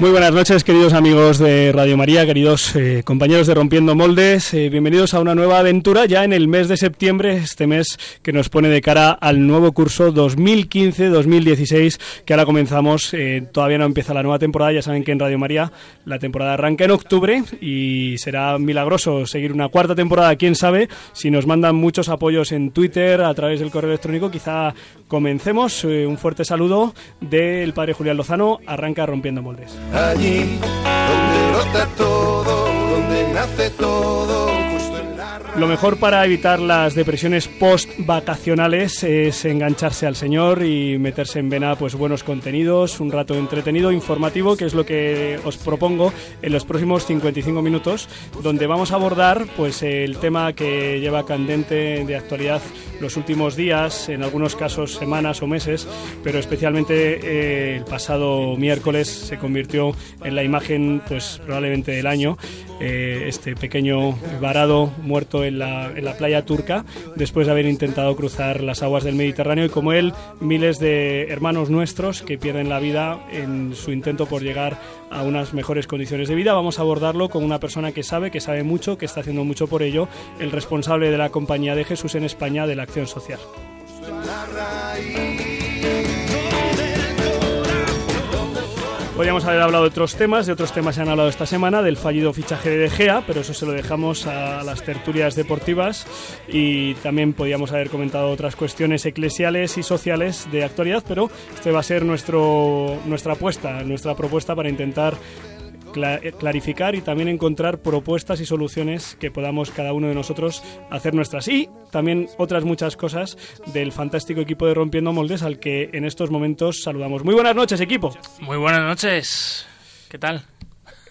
Muy buenas noches, queridos amigos de Radio María, queridos eh, compañeros de Rompiendo Moldes. Eh, bienvenidos a una nueva aventura ya en el mes de septiembre, este mes que nos pone de cara al nuevo curso 2015-2016, que ahora comenzamos. Eh, todavía no empieza la nueva temporada, ya saben que en Radio María la temporada arranca en octubre y será milagroso seguir una cuarta temporada, quién sabe. Si nos mandan muchos apoyos en Twitter, a través del correo electrónico, quizá comencemos. un fuerte saludo del padre Julián Lozano, arranca Rompiendo Moldes allí donde brota todo, donde nace todo. Lo mejor para evitar las depresiones post-vacacionales es engancharse al Señor y meterse en vena pues buenos contenidos, un rato entretenido, informativo, que es lo que os propongo en los próximos 55 minutos, donde vamos a abordar pues el tema que lleva candente de actualidad los últimos días, en algunos casos semanas o meses, pero especialmente eh, el pasado miércoles se convirtió en la imagen pues probablemente del año, eh, este pequeño varado muerto en la, playa turca después de haber intentado cruzar las aguas del Mediterráneo y como él miles de hermanos nuestros que pierden la vida en su intento por llegar a unas mejores condiciones de vida. Vamos a abordarlo con una persona que sabe, que sabe mucho, que está haciendo mucho por ello, el responsable de la Compañía de Jesús en España de la Acción Social. Podríamos haber hablado de otros temas, de otros temas se han hablado esta semana, del fallido fichaje de Gea, pero eso se lo dejamos a las tertulias deportivas y también podríamos haber comentado otras cuestiones eclesiales y sociales de actualidad, pero este va a ser nuestro, nuestra apuesta, nuestra propuesta para intentar eh, clarificar y también encontrar propuestas y soluciones que podamos cada uno de nosotros hacer nuestras. Y también otras muchas cosas del fantástico equipo de Rompiendo Moldes al que en estos momentos saludamos. Muy buenas noches, equipo. Muy buenas noches. ¿Qué tal?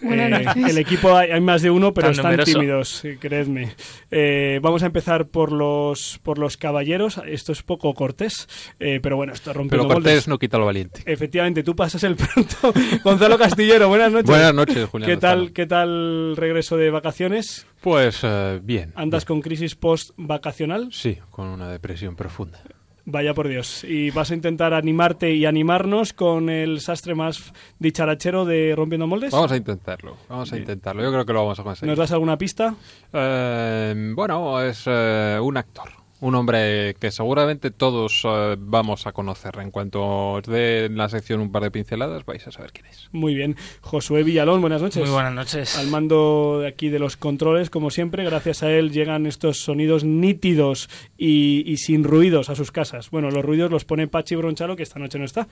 Eh, el equipo hay, más de uno, pero están tímidos, creedme. Eh, vamos a empezar por los por los caballeros. Esto es poco cortés, eh, pero bueno, esto rompe Pero cortés no quita lo valiente. Efectivamente, tú pasas el pronto. Gonzalo Castillero, buenas noches. Buenas noches, Julián. ¿Qué tal, ¿Qué tal regreso de vacaciones? Pues bien. ¿Andas con crisis post-vacacional? Sí, con una depresión profunda. Vaya por Dios. Y vas a intentar animarte y animarnos con el sastre más dicharachero de Rompiendo Moldes. Vamos a intentarlo, vamos a intentarlo. Yo creo que lo vamos a conseguir. ¿Nos das alguna pista? Eh, bueno, es eh, un actor. Un hombre que seguramente todos eh, vamos a conocer. En cuanto os dé en la sección un par de pinceladas, vais a saber quién es. Muy bien. Josué Villalón, buenas noches. Muy buenas noches. Al mando de aquí de los controles, como siempre, gracias a él llegan estos sonidos nítidos y, y sin ruidos a sus casas. Bueno, los ruidos los pone Pachi Bronchalo, que esta noche no está.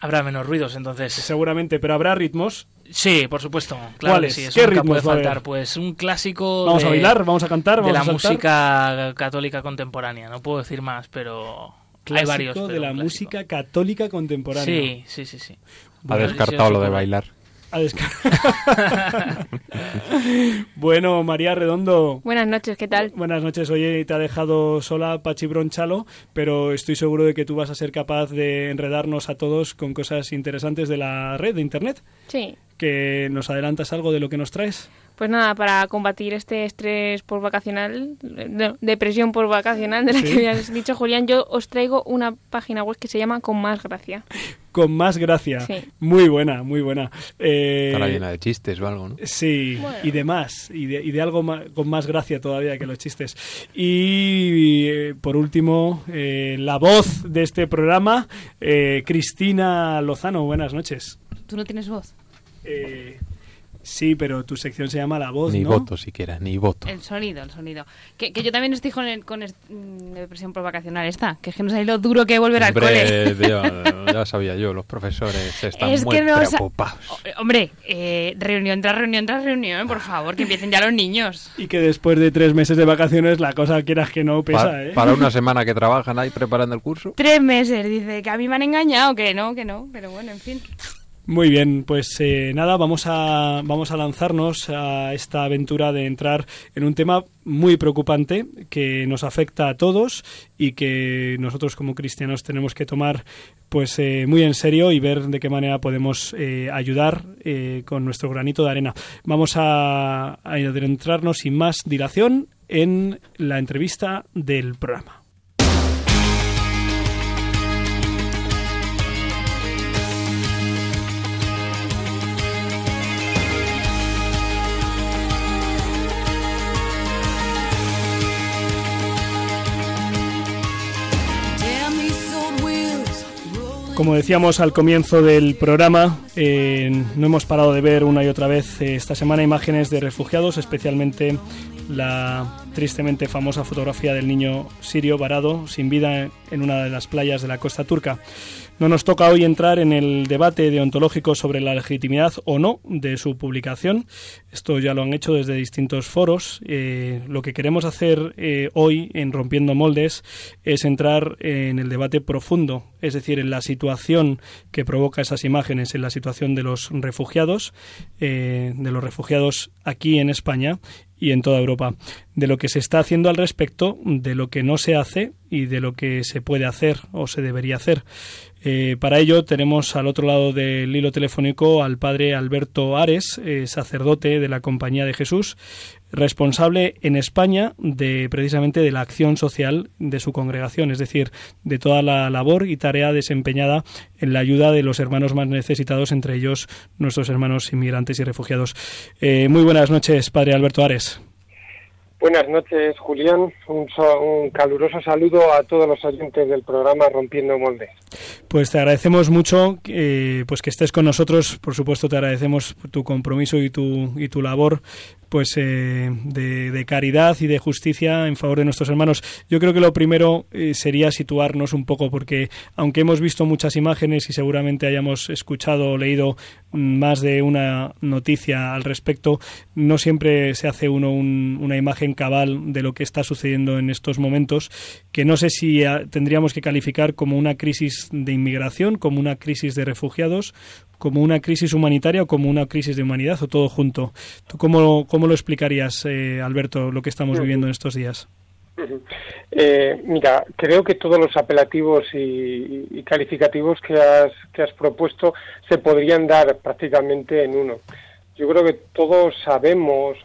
Habrá menos ruidos entonces. Seguramente, pero habrá ritmos. Sí, por supuesto. Claro ¿Cuáles? Sí, eso ¿Qué ritmos puede va a haber? faltar. Pues un clásico. Vamos de, a bailar, vamos a cantar, de vamos la a saltar. música católica contemporánea. No puedo decir más, pero Clásico hay varios. de pero la un clásico. música católica contemporánea. Sí, sí, sí, sí. Ha descartado sí, lo de sí, bailar. A bueno, María Redondo. Buenas noches, ¿qué tal? Buenas noches. Oye, te ha dejado sola Pachi Bronchalo, pero estoy seguro de que tú vas a ser capaz de enredarnos a todos con cosas interesantes de la red, de Internet. Sí. ¿Que nos adelantas algo de lo que nos traes? Pues nada, para combatir este estrés por vacacional, no, depresión por vacacional de la Sí. que habías dicho, Julián, yo os traigo una página web que se llama Con Más Gracia. Con más gracia. Sí. Muy buena, muy buena. Eh, Estará llena de chistes o algo, ¿no? Sí, Bueno. y de más, y de, y de algo ma- con más gracia todavía que los chistes. Y eh, por último, eh, la voz de este programa, eh, Cristina Lozano, buenas noches. Tú no tienes voz. Eh, sí, pero tu sección se llama La Voz, Ni ¿no? voto siquiera, ni voto. El sonido, el sonido. Que, que yo también estoy con, el, con mm, depresión por vacacional esta. Que es que no sabéis lo duro que es volver al cole. Hombre, ya, ya sabía yo, los profesores están Es muy que no preocupados. Hombre, eh, reunión tras reunión tras reunión, por favor, que empiecen ya los niños. Y que después de tres meses de vacaciones la cosa quieras que no pesa, Pa- ¿eh? Para una semana que trabajan ahí preparando el curso. Tres meses, dice, que a mí me han engañado, que no, que no, pero bueno, en fin. Muy bien, pues eh, nada, vamos a, vamos a lanzarnos a esta aventura de entrar en un tema muy preocupante que nos afecta a todos y que nosotros como cristianos tenemos que tomar pues eh, muy en serio y ver de qué manera podemos eh, ayudar con nuestro granito de arena. Vamos a adentrarnos sin más dilación en la entrevista del programa. Como decíamos al comienzo del programa, eh, no hemos parado de ver una y otra vez eh, esta semana imágenes de refugiados, especialmente la tristemente famosa fotografía del niño sirio varado sin vida en una de las playas de la costa turca. No nos toca hoy entrar en el debate deontológico sobre la legitimidad o no de su publicación. Esto ya lo han hecho desde distintos foros. Eh, lo que queremos hacer eh, hoy en Rompiendo Moldes es entrar en el debate profundo, es decir, en la situación que provoca esas imágenes, en la situación de los refugiados, eh, de los refugiados aquí en España y en toda Europa, de lo que se está haciendo al respecto, de lo que no se hace y de lo que se puede hacer o se debería hacer. Eh, para ello tenemos al otro lado del hilo telefónico al padre Alberto Ares, eh, sacerdote de la Compañía de Jesús, responsable en España de precisamente de la acción social de su congregación, es decir, de toda la labor y tarea desempeñada en la ayuda de los hermanos más necesitados, entre ellos nuestros hermanos inmigrantes y refugiados. Eh, muy buenas noches, padre Alberto Ares. Buenas noches, Julián. Un, caluroso saludo a todos los oyentes del programa Rompiendo Moldes. Pues te agradecemos mucho eh, pues que estés con nosotros. Por supuesto, te agradecemos tu compromiso y tu, y tu labor pues eh, de, caridad y de justicia en favor de nuestros hermanos. Yo creo que lo primero eh, sería situarnos un poco porque aunque hemos visto muchas imágenes y seguramente hayamos escuchado o leído más de una noticia al respecto, no siempre se hace uno una imagen cabal de lo que está sucediendo en estos momentos, que no sé si ah, tendríamos que calificar como una crisis de inmigración, como una crisis de refugiados, como una crisis humanitaria o como una crisis de humanidad o todo junto. ¿Tú cómo, cómo lo explicarías, eh, Alberto, lo que estamos viviendo en estos días? Eh, mira, creo que todos los apelativos y, calificativos que has, que has propuesto se podrían dar prácticamente en uno. Yo creo que todos sabemos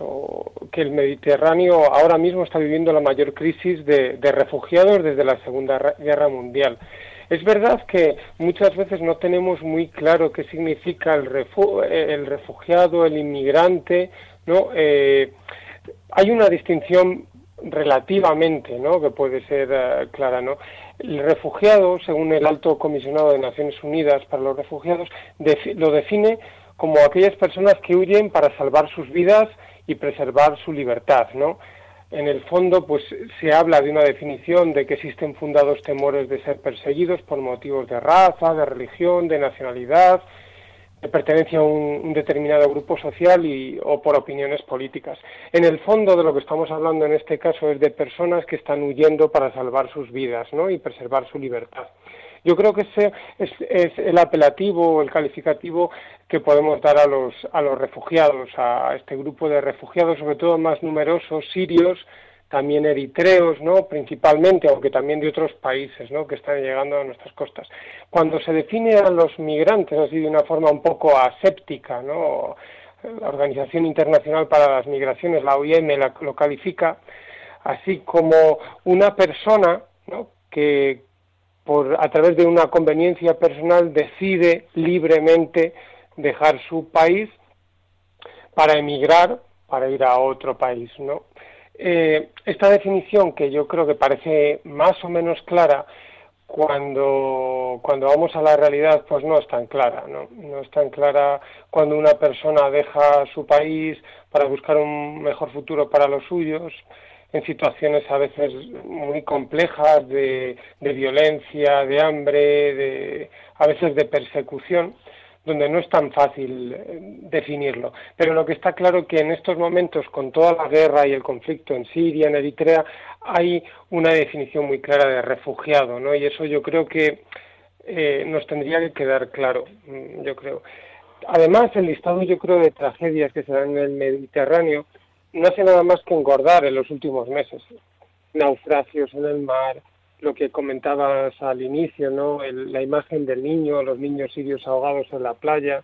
que el Mediterráneo ahora mismo está viviendo la mayor crisis de refugiados desde la Segunda Guerra Mundial. Es verdad que muchas veces no tenemos muy claro qué significa el, el refugiado, el inmigrante, ¿no? Eh, hay una distinción relativamente, ¿no? Que puede ser eh, clara, ¿no? El refugiado, según el Alto Comisionado de Naciones Unidas para los Refugiados, lo define como aquellas personas que huyen para salvar sus vidas y preservar su libertad, ¿no? en el fondo pues se habla de una definición de que existen fundados temores de ser perseguidos por motivos de raza, de religión, de nacionalidad, de pertenencia a un, determinado grupo social y, o por opiniones políticas. En el fondo de lo que estamos hablando en este caso es de personas que están huyendo para salvar sus vidas ¿no? y preservar su libertad. Yo creo que ese es, el apelativo el calificativo que podemos dar a los, a los refugiados, a este grupo de refugiados, sobre todo más numerosos, sirios, también eritreos, ¿no? Principalmente, aunque también de otros países, ¿no? Que están llegando a nuestras costas. Cuando se define a los migrantes así de una forma un poco aséptica, ¿no? La Organización Internacional para las Migraciones, la OIM, lo califica así como una persona, ¿no? Que, por, a través de una conveniencia personal decide libremente dejar su país para emigrar, para ir a otro país, ¿no? Eh, esta definición que yo creo que parece más o menos clara cuando, cuando vamos a la realidad pues no es tan clara, ¿no? No es tan clara cuando una persona deja su país para buscar un mejor futuro para los suyos, en situaciones a veces muy complejas de, de violencia, de hambre, de, a veces de persecución, donde no es tan fácil eh, definirlo. Pero lo que está claro es que en estos momentos, con toda la guerra y el conflicto en Siria, en Eritrea, hay una definición muy clara de refugiado, ¿no? Y eso yo creo que eh, nos tendría que quedar claro, mm, yo creo. Además, el listado, yo creo, de tragedias que se dan en el Mediterráneo no hace nada más que engordar en los últimos meses. Naufragios en el mar, lo que comentabas al inicio, ¿no? la imagen del niño, los niños sirios ahogados en la playa,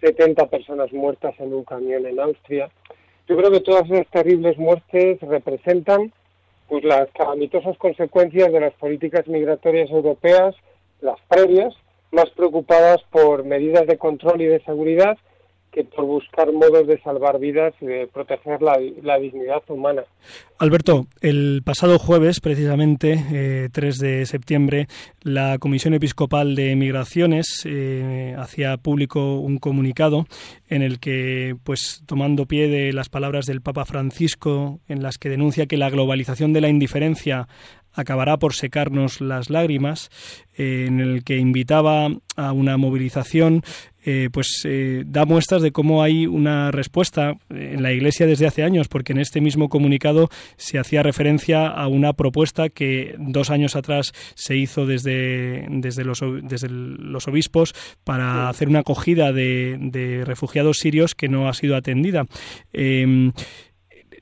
70 personas muertas en un camión en Austria. Yo creo que todas esas terribles muertes representan pues las calamitosas consecuencias de las políticas migratorias europeas, las previas, más preocupadas por medidas de control y de seguridad que por buscar modos de salvar vidas y de proteger la, dignidad humana. Alberto, el pasado jueves, precisamente, 3 eh, de septiembre, la Comisión Episcopal de Migraciones eh, hacía público un comunicado en el que, pues, tomando pie de las palabras del Papa Francisco, en las que denuncia que la globalización de la indiferencia acabará por secarnos las lágrimas, eh, en el que invitaba a una movilización, eh, pues eh, da muestras de cómo hay una respuesta en la Iglesia desde hace años, porque en este mismo comunicado se hacía referencia a una propuesta que dos años atrás se hizo desde, desde, los, desde los obispos para hacer una acogida de, de, refugiados sirios que no ha sido atendida.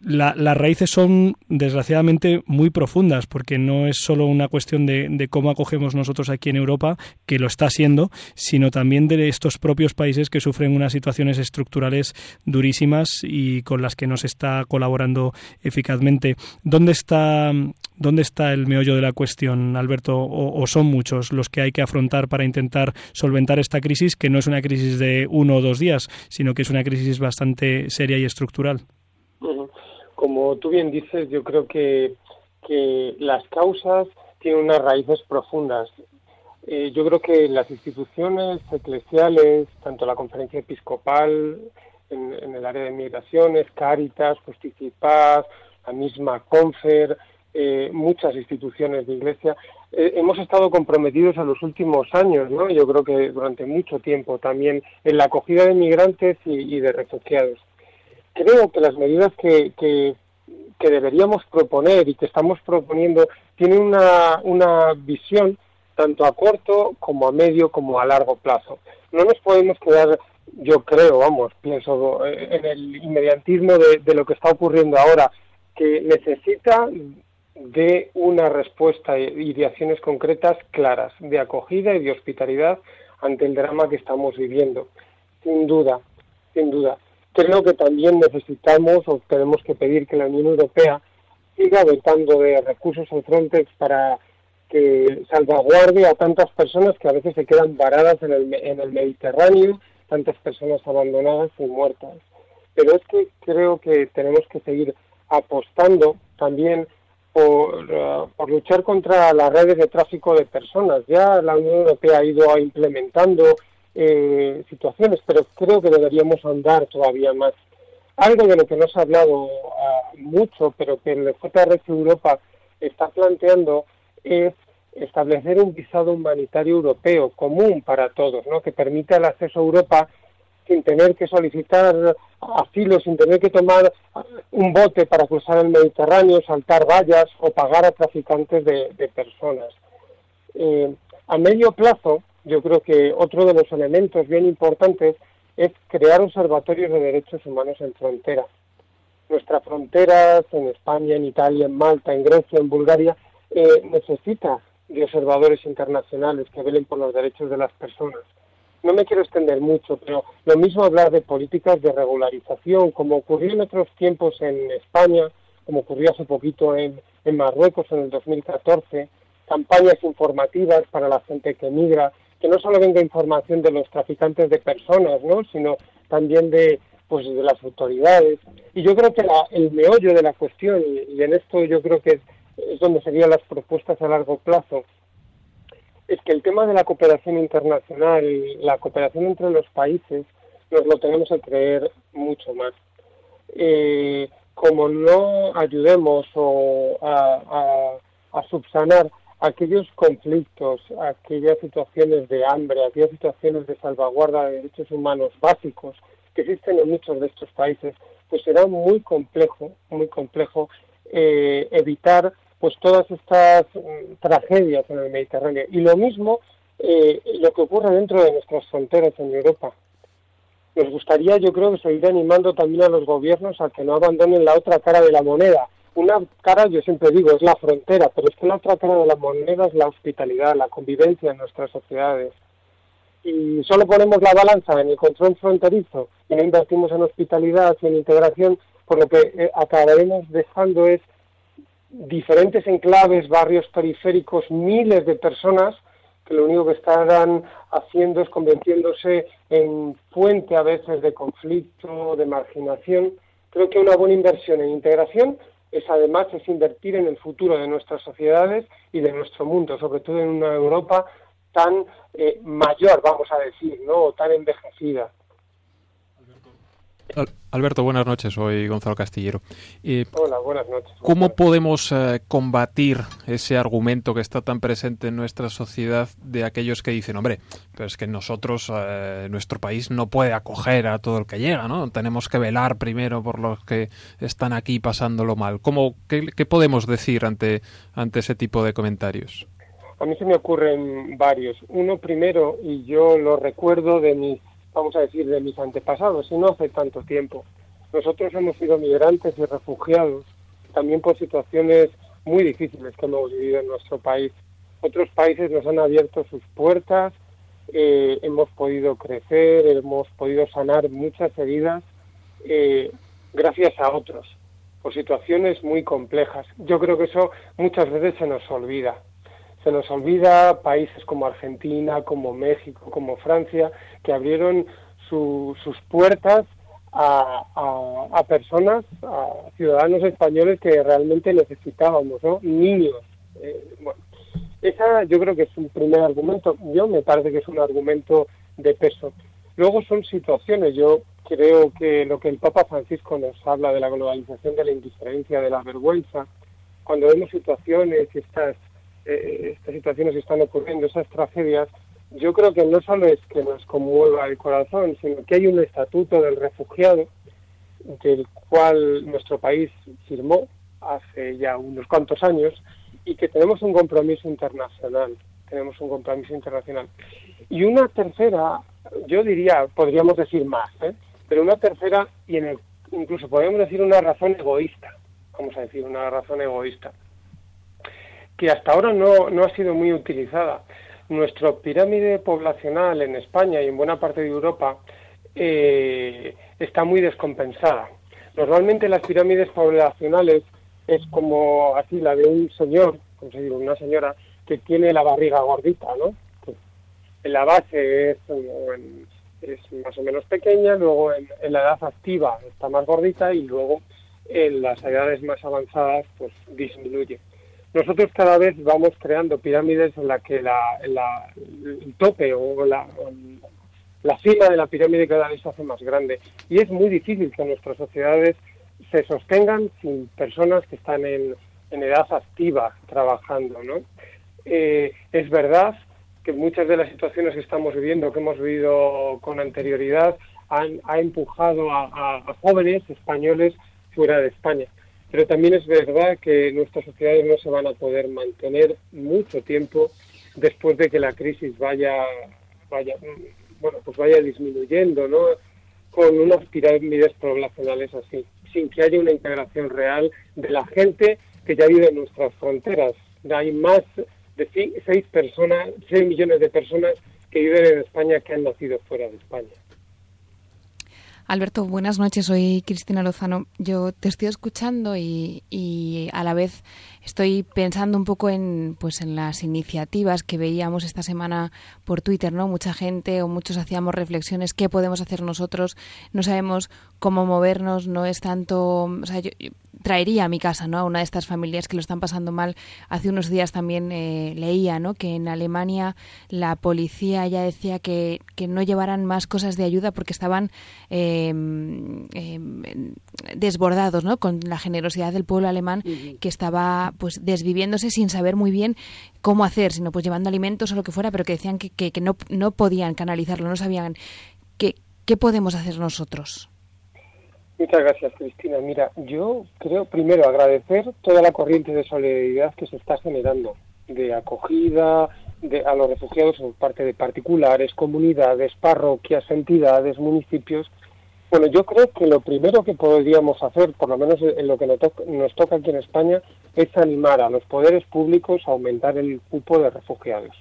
Em, las raíces son desgraciadamente muy profundas porque no es solo una cuestión de, cómo acogemos nosotros aquí en Europa, que lo está siendo, sino también de estos propios países que sufren unas situaciones estructurales durísimas y con las que no se está colaborando eficazmente. ¿Dónde está, dónde está el meollo de la cuestión, Alberto? O, son muchos los que hay que afrontar para intentar solventar esta crisis, que no es una crisis de uno o dos días, sino que es una crisis bastante seria y estructural? Como tú bien dices, yo creo que, las causas tienen unas raíces profundas. Eh, yo creo que las instituciones eclesiales, tanto la conferencia episcopal en, el área de migraciones, Cáritas, Justicipaz, la misma Confer, eh, muchas instituciones de iglesia, eh, hemos estado comprometidos en los últimos años, ¿no? Yo creo que durante mucho tiempo también en la acogida de migrantes y de refugiados creo que las medidas que, deberíamos proponer y que estamos proponiendo tienen una, una visión tanto a corto como a medio como a largo plazo. No nos podemos quedar, yo creo, vamos, pienso eh, en el inmediatismo de lo que está ocurriendo ahora, que necesita de una respuesta y de acciones concretas claras, de acogida y de hospitalidad ante el drama que estamos viviendo. Sin duda, sin duda creo que también necesitamos o tenemos que pedir que la Unión Europea siga dotando de recursos en Frontex para que salvaguarde a tantas personas que a veces se quedan varadas en el, en el Mediterráneo, tantas personas abandonadas y muertas. Pero es que creo que tenemos que seguir apostando también por, uh, por, luchar contra las redes de tráfico de personas. Ya la Unión Europea ha ido implementando eh, situaciones, pero creo que deberíamos andar todavía más. Algo de lo que no se ha hablado ah, mucho, pero que el JRC Europa está planteando es establecer un visado humanitario europeo común para todos, ¿no? que permita el acceso a Europa sin tener que solicitar asilo, sin tener que tomar un bote para cruzar el Mediterráneo, saltar vallas o pagar a traficantes de, personas. Eh, a medio plazo, yo creo que otro de los elementos bien importantes es crear observatorios de derechos humanos en frontera. Nuestras fronteras en España, en Italia, en Malta, en Grecia, en Bulgaria, eh, necesita de observadores internacionales que velen por los derechos de las personas. No me quiero extender mucho, pero lo mismo hablar de políticas de regularización, como ocurrió en otros tiempos en España, como ocurrió hace poquito en, en Marruecos en el 2014, campañas informativas para la gente que migra, que no solo venga información de los traficantes de personas, ¿no? sino también de pues de las autoridades. Y yo creo que el meollo de la cuestión, y, en esto yo creo que es, donde serían las propuestas a largo plazo, es que el tema de la cooperación internacional, la cooperación entre los países, nos lo tenemos que creer mucho más. Eh, como no ayudemos o a, a subsanar aquellos conflictos, aquellas situaciones de hambre, aquellas situaciones de salvaguarda de derechos humanos básicos que existen en muchos de estos países, pues será muy complejo, muy complejo eh, evitar pues todas estas mm, tragedias en el Mediterráneo. Y lo mismo eh, lo que ocurre dentro de nuestras fronteras en Europa. Nos gustaría, yo creo, seguir animando también a los gobiernos a que no abandonen la otra cara de la moneda. Una cara, yo siempre digo, es la frontera, pero es que la otra cara de la moneda es la hospitalidad, la convivencia en nuestras sociedades. Y solo ponemos la balanza en el control fronterizo y no invertimos en hospitalidad y en integración, por lo que eh, acabaremos dejando es diferentes enclaves, barrios periféricos, miles de personas que lo único que estarán haciendo es convirtiéndose en fuente a veces de conflicto, de marginación. Creo que una buena inversión en integración es además es invertir en el futuro de nuestras sociedades y de nuestro mundo, sobre todo en una Europa tan eh, mayor, vamos a decir, no, o tan envejecida. Alberto, buenas noches. Soy Gonzalo Castillero. Hola, buenas noches. ¿Cómo podemos eh, combatir ese argumento que está tan presente en nuestra sociedad de aquellos que dicen, hombre, pero es que nosotros, eh, nuestro país no puede acoger a todo el que llega, ¿no? Tenemos que velar primero por los que están aquí pasándolo mal. ¿Cómo, qué, qué podemos decir ante, ante ese tipo de comentarios? A mí se me ocurren varios. Uno primero, y yo lo recuerdo de mis vamos a decir, de mis antepasados, y no hace tanto tiempo. Nosotros hemos sido migrantes y refugiados, también por situaciones muy difíciles que hemos vivido en nuestro país. Otros países nos han abierto sus puertas, eh, hemos podido crecer, hemos podido sanar muchas heridas eh, gracias a otros, por situaciones muy complejas. Yo creo que eso muchas veces se nos olvida se nos olvida países como Argentina, como México, como Francia, que abrieron sus puertas a, personas, a ciudadanos españoles que realmente necesitábamos, ¿no? Niños. Eh, bueno, esa yo creo que es un primer argumento. Yo me parece que es un argumento de peso. Luego son situaciones. Yo creo que lo que el Papa Francisco nos habla de la globalización, de la indiferencia, de la vergüenza, cuando vemos situaciones y estas eh, estas situaciones están ocurriendo, esas tragedias, yo creo que no solo es que nos conmueva el corazón, sino que hay un estatuto del refugiado del cual nuestro país firmó hace ya unos cuantos años y que tenemos un compromiso internacional, tenemos un compromiso internacional. Y una tercera, yo diría, podríamos decir más, ¿eh? pero una tercera y en el, incluso podríamos decir una razón egoísta, vamos a decir una razón egoísta que hasta ahora no, no ha sido muy utilizada. Nuestra pirámide poblacional en España y en buena parte de Europa eh, está muy descompensada. Normalmente las pirámides poblacionales es como así la de un señor, como se dice, una señora que tiene la barriga gordita, ¿no? en la base es, es, más o menos pequeña, luego en, en, la edad activa está más gordita y luego en las edades más avanzadas pues disminuye. Nosotros cada vez vamos creando pirámides en la que la, el tope o la, la cima de la pirámide cada vez se hace más grande. Y es muy difícil que nuestras sociedades se sostengan sin personas que están en, en edad activa trabajando. ¿no? Eh, es verdad que muchas de las situaciones que estamos viviendo, que hemos vivido con anterioridad, han ha empujado a jóvenes españoles fuera de España. Pero también es verdad que nuestras sociedades no se van a poder mantener mucho tiempo después de que la crisis vaya, vaya, bueno, pues vaya disminuyendo, ¿no? Con unas pirámides poblacionales así, sin que haya una integración real de la gente que ya vive en nuestras fronteras. Hay más de seis personas, seis millones de personas que viven en España que han nacido fuera de España. Alberto, buenas noches. Soy Cristina Lozano. Yo te estoy escuchando y, y, a la vez estoy pensando un poco en, pues, en las iniciativas que veíamos esta semana por Twitter, ¿no? Mucha gente o muchos hacíamos reflexiones. ¿Qué podemos hacer nosotros? No sabemos cómo movernos. No es tanto. O sea, yo, traería a mi casa, ¿no? A una de estas familias que lo están pasando mal. Hace unos días también eh, leía, ¿no? Que en Alemania la policía ya decía que, que no llevaran más cosas de ayuda porque estaban eh, eh, desbordados, ¿no? Con la generosidad del pueblo alemán que estaba, pues, desviviéndose sin saber muy bien cómo hacer, sino pues llevando alimentos o lo que fuera, pero que decían que, que, que no, no podían canalizarlo, no sabían qué, qué podemos hacer nosotros. Muchas gracias, Cristina. Mira, yo creo primero agradecer toda la corriente de solidaridad que se está generando, de acogida, de, a los refugiados por parte de particulares, comunidades, parroquias, entidades, municipios. Bueno, yo creo que lo primero que podríamos hacer, por lo menos en lo que nos, toca, nos toca aquí en España, es animar a los poderes públicos a aumentar el cupo de refugiados.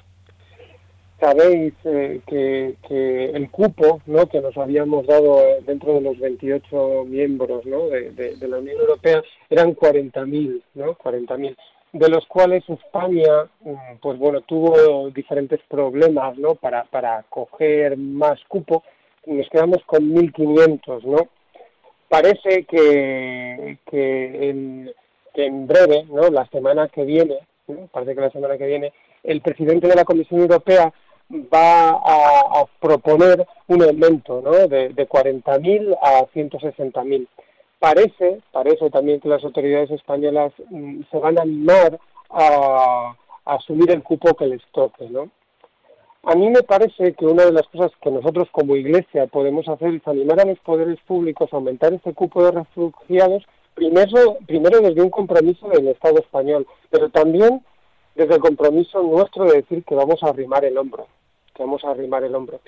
Sabéis eh, que, el cupo ¿no? que nos habíamos dado dentro de los 28 miembros ¿no? de, la Unión Europea eran 40.000, ¿no? 40.000 de los cuales España, mm, pues bueno, tuvo diferentes problemas, ¿no? Para, para coger más cupo, nos quedamos con 1.500, ¿no? Parece que, que, en, que en breve, ¿no? La semana que viene, parece que la semana que viene, el presidente de la Comisión Europea va a, proponer un aumento, ¿no? De, de 40.000 a 160.000 parece, parece también que las autoridades españolas mm, se van a animar a, a, asumir el cupo que les toque, ¿no? A mí me parece que una de las cosas que nosotros como Iglesia podemos hacer es animar a los poderes públicos a aumentar este cupo de refugiados, primero, primero desde un compromiso del Estado español, pero también desde el compromiso nuestro de decir que vamos a arrimar el hombro, que vamos a arrimar el hombro.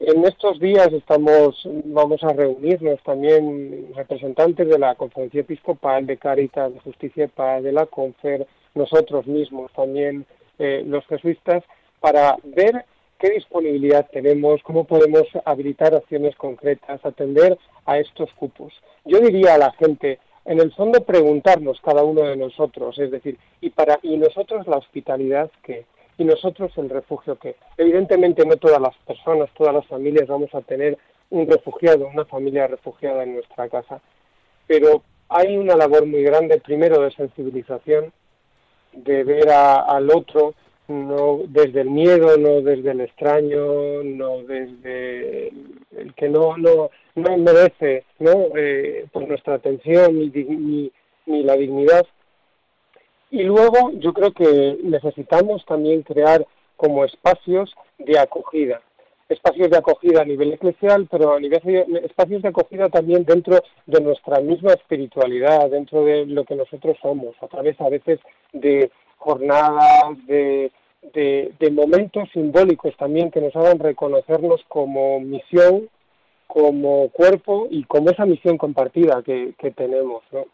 En estos días estamos, vamos a reunirnos también representantes de la Conferencia Episcopal, de Caritas, de Justicia y Paz, de la Confer, nosotros mismos también, eh, los jesuitas, para ver qué disponibilidad tenemos, cómo podemos habilitar acciones concretas, atender a estos cupos. Yo diría a la gente, en el fondo preguntarnos cada uno de nosotros, es decir, y para y nosotros la hospitalidad que y nosotros el refugio que evidentemente no todas las personas, todas las familias vamos a tener un refugiado, una familia refugiada en nuestra casa, pero hay una labor muy grande primero de sensibilización, de ver a, al otro no desde el miedo, no desde el extraño, no desde el que no no no merece no eh, pues nuestra atención ni, ni, ni la dignidad. Y luego yo creo que necesitamos también crear como espacios de acogida, espacios de acogida a nivel eclesial, pero a nivel espacios de acogida también dentro de nuestra misma espiritualidad, dentro de lo que nosotros somos, a través a veces de jornadas, de, de momentos simbólicos también que nos hagan reconocernos como misión, como cuerpo y como esa misión compartida que, que tenemos, ¿no?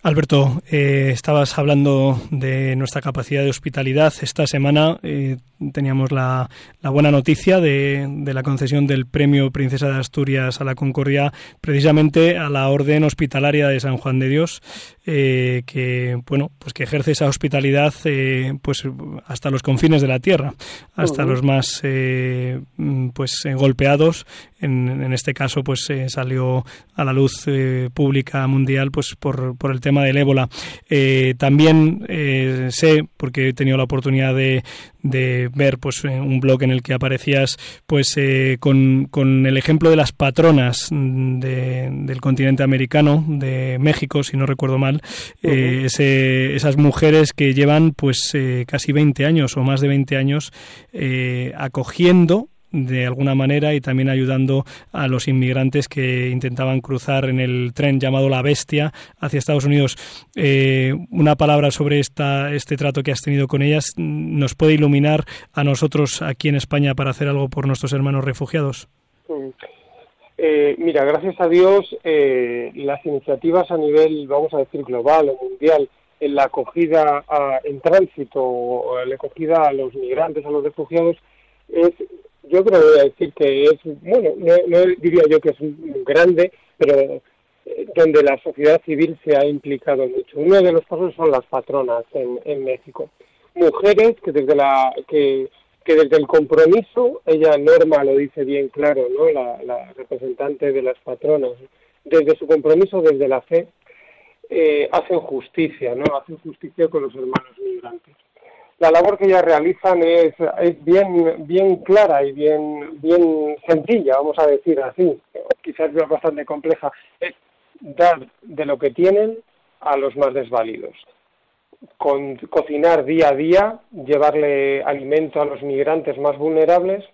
Alberto, eh, estabas hablando de nuestra capacidad de hospitalidad. Esta semana eh, teníamos la, la, buena noticia de, de, la concesión del Premio Princesa de Asturias a la Concordia precisamente a la Orden Hospitalaria de San Juan de Dios, eh, que bueno, pues que ejerce esa hospitalidad pues hasta los confines de la tierra, hasta uh -huh. los más pues golpeados. En, en, este caso, pues salió a la luz pública mundial pues por, por el tema del ébola. también sé, porque he tenido la oportunidad de, de ver pues un blog en el que aparecías pues eh, con, con, el ejemplo de las patronas de, del continente americano de México si no recuerdo mal uh -huh. eh, ese, esas mujeres que llevan pues eh, casi 20 años o más de 20 años eh, acogiendo de alguna manera y también ayudando a los inmigrantes que intentaban cruzar en el tren llamado La Bestia hacia Estados Unidos. Eh, una palabra sobre esta, este trato que has tenido con ellas nos puede iluminar a nosotros aquí en España para hacer algo por nuestros hermanos refugiados. Eh, mira, gracias a Dios, eh, las iniciativas a nivel, vamos a decir, global o mundial, en la acogida a, en tránsito o la acogida a los migrantes, a los refugiados, es yo creo que decir que es, bueno, no, diría yo que es grande, pero eh, donde la sociedad civil se ha implicado mucho. Uno de los casos son las patronas en, en México. Mujeres que desde la que, que desde el compromiso, ella Norma lo dice bien claro, ¿no? La, la representante de las patronas, desde su compromiso, desde la fe, eh, hacen justicia, ¿no? Hacen justicia con los hermanos migrantes la labor que ellas realizan es, es bien, bien clara y bien, bien sencilla, vamos a decir así, quizás bastante compleja, es dar de lo que tienen a los más desvalidos. Con, cocinar día a día, llevarle alimento a los migrantes más vulnerables.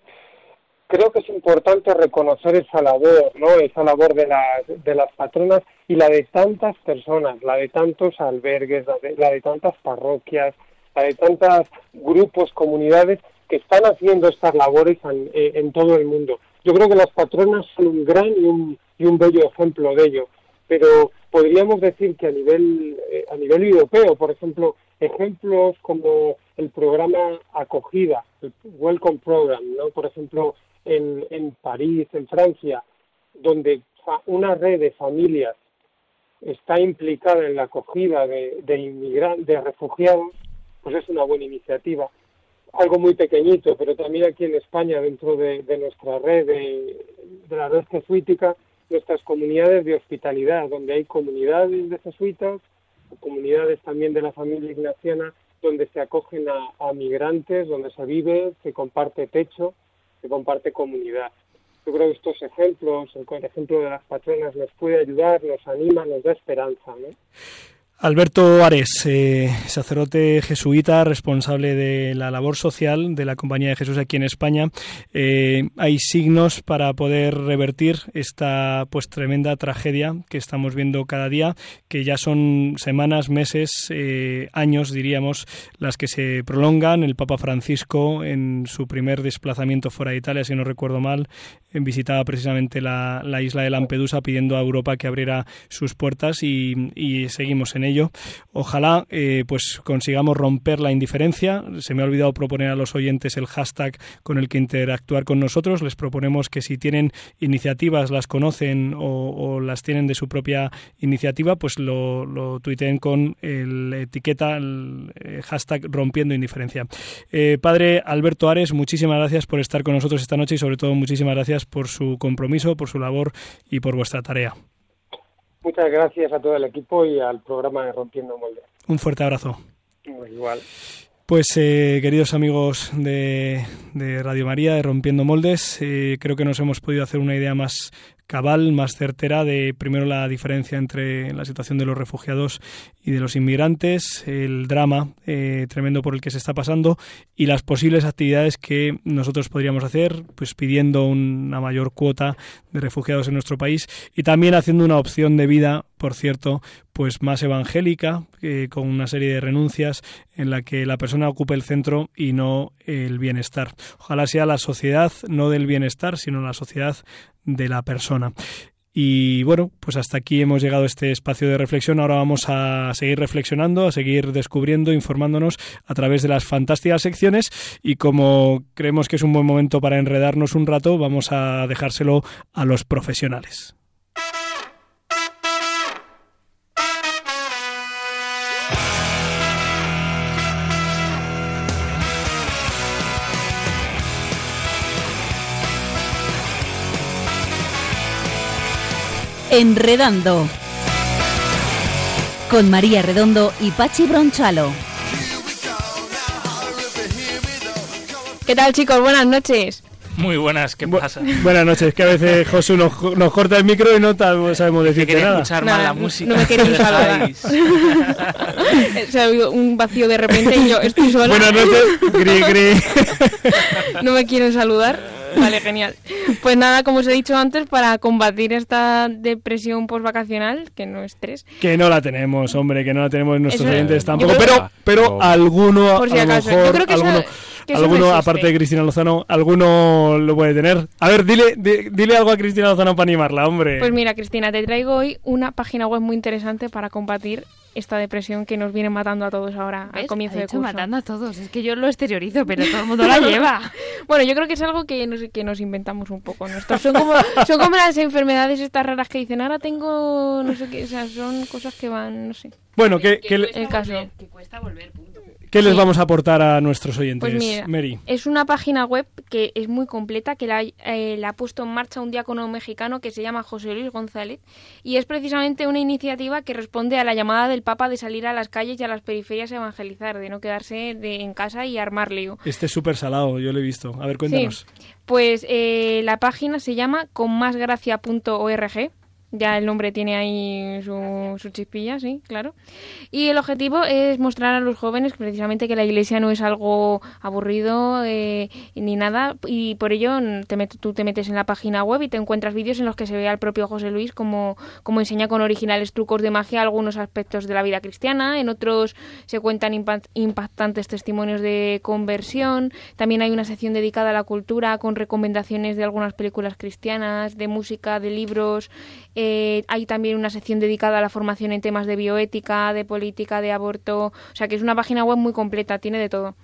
Creo que es importante reconocer esa labor, ¿no? Esa labor de las, de las patronas y la de tantas personas, la de tantos albergues, la de, la de tantas parroquias, de tantos grupos, comunidades que están haciendo estas labores en, eh, en todo el mundo. Yo creo que las patronas son un gran y un, y un bello ejemplo de ello, pero podríamos decir que a nivel, eh, a nivel europeo, por ejemplo, ejemplos como el programa acogida, el Welcome Program, ¿no? por ejemplo, en, en París, en Francia, donde una red de familias está implicada en la acogida de, de de refugiados, pues es una buena iniciativa. Algo muy pequeñito, pero también aquí en España, dentro de, de nuestra red, de, de la red jesuítica, nuestras comunidades de hospitalidad, donde hay comunidades de jesuitas, comunidades también de la familia ignaciana, donde se acogen a, a migrantes, donde se vive, se comparte techo, se comparte comunidad. Yo creo que estos ejemplos, el ejemplo de las patronas, nos puede ayudar, nos anima, nos da esperanza. ¿no? Alberto Ares, eh, sacerdote jesuita, responsable de la labor social de la Compañía de Jesús aquí en España. Eh, hay signos para poder revertir esta pues tremenda tragedia que estamos viendo cada día, que ya son semanas, meses, eh, años, diríamos, las que se prolongan. El Papa Francisco, en su primer desplazamiento fuera de Italia, si no recuerdo mal, visitaba precisamente la, la isla de Lampedusa pidiendo a Europa que abriera sus puertas y, y seguimos en ello. Ojalá eh, pues consigamos romper la indiferencia. Se me ha olvidado proponer a los oyentes el hashtag con el que interactuar con nosotros. Les proponemos que si tienen iniciativas, las conocen o, las tienen de su propia iniciativa, pues lo, lo tuiteen con el etiqueta, eh, hashtag rompiendo indiferencia. Eh, padre Alberto Ares, muchísimas gracias por estar con nosotros esta noche y sobre todo muchísimas gracias por su compromiso, por su labor y por vuestra tarea. Muchas gracias a todo el equipo y al programa de Rompiendo Moldes. Un fuerte abrazo. Igual. Pues eh, queridos amigos de, de, Radio María, de Rompiendo Moldes, eh, creo que nos hemos podido hacer una idea más cabal, más certera de primero la diferencia entre la situación de los refugiados y de los inmigrantes, el drama eh, tremendo por el que se está pasando y las posibles actividades que nosotros podríamos hacer, pues pidiendo una mayor cuota de refugiados en nuestro país y también haciendo una opción de vida, por cierto, pues más evangélica, eh, con una serie de renuncias en la que la persona ocupe el centro y no el bienestar. Ojalá sea la sociedad no del bienestar, sino la sociedad de la persona. Y bueno, pues hasta aquí hemos llegado a este espacio de reflexión. Ahora vamos a seguir reflexionando, a seguir descubriendo, informándonos a través de las fantásticas secciones. Y como creemos que es un buen momento para enredarnos un rato, vamos a dejárselo a los profesionales. Enredando. Con María Redondo y Pachi Bronchalo. ¿Qué tal chicos? Buenas noches. Muy buenas, ¿qué Bu pasa? Buenas noches, que a veces Josu nos, nos corta el micro y no sabemos decirte quería nada. escuchar Nada, más la no- música. no me queréis saludar. Dejáis. Se ha habido un vacío de repente y yo estoy sola. Buenas noches, gri, gri. no me quieren saludar. Vale, genial. Pues nada, como os he dicho antes, para combatir esta depresión postvacacional, que no es estrés, Que no la tenemos, hombre, que no la tenemos nuestros Eso- oyentes tampoco. creo- Pero, pero alguno, Por si a lo acaso. Yo creo que alguno, eso alguno aparte de Cristina Lozano, alguno lo puede tener. A ver, dile, di- dile algo a Cristina Lozano para animarla, hombre. Pues mira, Cristina, te traigo hoy una página web muy interesante para combatir esta depresión que nos viene matando a todos ahora al comienzo Ha de dicho curso. matando a todos. Es que yo lo exteriorizo, pero todo el mundo la lleva. Bueno, yo creo que es algo que nos, que nos inventamos un poco. Nosotros son como, son como las enfermedades estas raras que dicen, ahora tengo, no sé qué, o sea, son cosas que van, no sé. bueno, ¿qué, qué le- El caso. Que cuesta volver, punto. Qué les Sí. vamos a aportar a nuestros oyentes, Pues mira, Mary? es una página web que es muy completa, que la, eh, la ha puesto en marcha un diácono mexicano que se llama José Luis González y es precisamente una iniciativa que responde a la llamada del Papa de salir a las calles y a las periferias a evangelizar, de no quedarse de- en casa y armar lío. Este es súper salado, yo lo he visto. A ver, cuéntanos. Pues eh, la página se llama conmásgracia.org Ya el nombre tiene ahí su, su chispilla, sí, claro. Y el objetivo es mostrar a los jóvenes precisamente que la iglesia no es algo aburrido eh, ni nada. Y por ello te met- tú te metes en la página web y te encuentras vídeos en los que se ve al propio José Luis como, como enseña con originales trucos de magia algunos aspectos de la vida cristiana. En otros se cuentan impa- impactantes testimonios de conversión. También hay una sección dedicada a la cultura con recomendaciones de algunas películas cristianas, de música, de libros. Eh, hay también una sección dedicada a la formación en temas de bioética, de política, de aborto. O sea que es una página web muy completa, tiene de todo.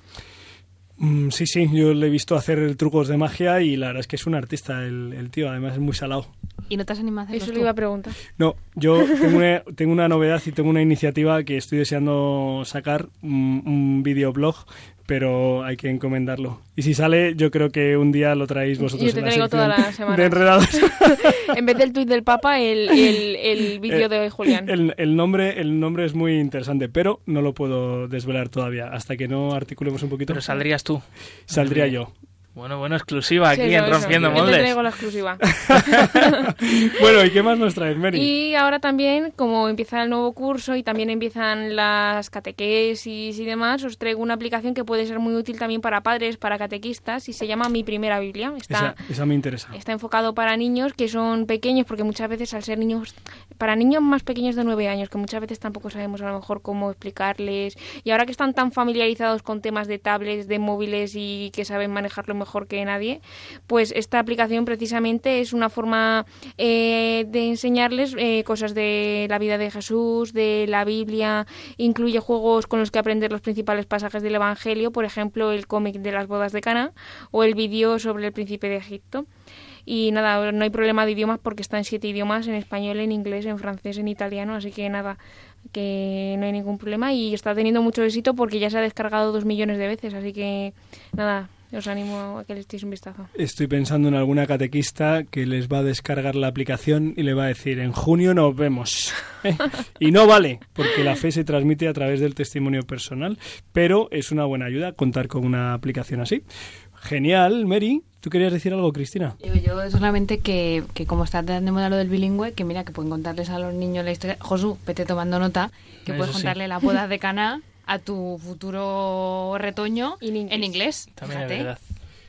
Mm, sí, sí, yo le he visto hacer trucos de magia y la verdad es que es un artista el, el tío, además es muy salado. ¿Y no te has animado a Eso tú? le iba a preguntar. No, yo tengo una, tengo una novedad y tengo una iniciativa que estoy deseando sacar, un, un videoblog, pero hay que encomendarlo. Y si sale, yo creo que un día lo traéis vosotros Yo te en la traigo toda la semana. de enredados. en vez del tuit del Papa, el, el, el vídeo de hoy, Julián. Eh, El, el nombre, el nombre es muy interesante, pero no lo puedo desvelar todavía. Hasta que no articulemos un poquito, Pero saldrías tú. saldría yo. Bueno, bueno, exclusiva Sí, aquí eso, en eso. Rompiendo Yo te Moldes. traigo la exclusiva. bueno, ¿y qué más nos traes, Mary? Y ahora también, como empieza el nuevo curso y también empiezan las catequesis y demás, os traigo una aplicación que puede ser muy útil también para padres, para catequistas, y se llama Mi Primera Biblia. Está, esa, esa me interesa. está enfocado para niños que son pequeños, porque muchas veces al ser niños, para niños más pequeños de nueve años, que muchas veces tampoco sabemos a lo mejor cómo explicarles, y ahora que están tan familiarizados con temas de tablets, de móviles y que saben manejarlo mejor que nadie, pues esta aplicación precisamente es una forma eh, de enseñarles eh, cosas de la vida de Jesús, de la Biblia, incluye juegos con los que aprender los principales pasajes del Evangelio, por ejemplo el cómic de las bodas de Cana o el vídeo sobre el príncipe de Egipto. Y nada, no hay problema de idiomas porque está en siete idiomas, en español, en inglés, en francés, en italiano, así que nada, que no hay ningún problema y está teniendo mucho éxito porque ya se ha descargado dos millones de veces, así que nada, os animo a que le echéis un vistazo. Estoy pensando en alguna catequista que les va a descargar la aplicación y le va a decir, en junio nos vemos. ¿Eh? Y no vale, porque la fe se transmite a través del testimonio personal, pero es una buena ayuda contar con una aplicación así. Genial, Mary. ¿Tú querías decir algo, Cristina? Yo, yo solamente que, que como está tan de moda lo del bilingüe, que mira, que pueden contarles a los niños la historia. Josu, vete tomando nota, que Eso puedes sí. contarle las bodas de Cana a tu futuro retoño En inglés. en inglés. También es Fíjate. verdad.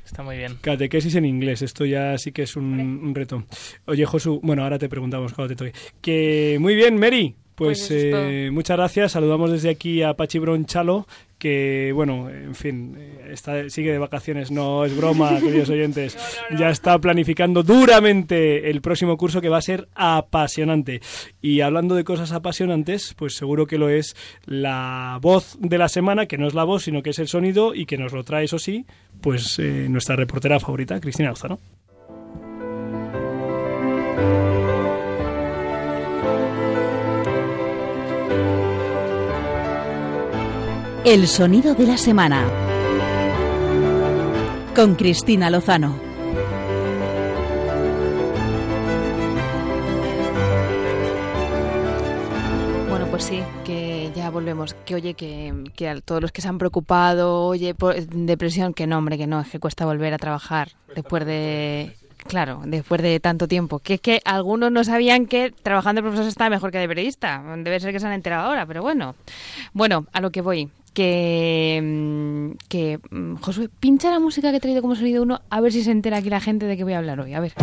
Está muy bien. Catequesis en inglés, esto ya sí que es un, un reto. Oye, Josu, bueno, ahora te preguntamos cuando te toque. Que muy bien, Mary. Pues, Pues eh, muchas gracias. Saludamos desde aquí a Pachi Bronchalo, que, bueno, en fin, eh, está, sigue de vacaciones. No es broma, queridos oyentes. Ya está planificando duramente el próximo curso que va a ser apasionante. Y hablando de cosas apasionantes, pues seguro que lo es la voz de la semana, que no es la voz, sino que es el sonido y que nos lo trae, eso sí, pues eh, nuestra reportera favorita, Cristina Lozano. El sonido de la semana. Con Cristina Lozano. Bueno, pues sí, que ya volvemos. Que oye, que, que a todos los que se han preocupado, oye, por depresión, que no, hombre, que no, es que cuesta volver a trabajar después de... Claro, después de tanto tiempo. Que es que algunos no sabían que trabajando de profesor está mejor que de periodista. Debe ser que se han enterado ahora, pero bueno. Bueno, a lo que voy. Que, mm, que mm, Josué, pincha la música que he traído como sonido uno, a ver si se entera aquí la gente de qué voy a hablar hoy. A ver.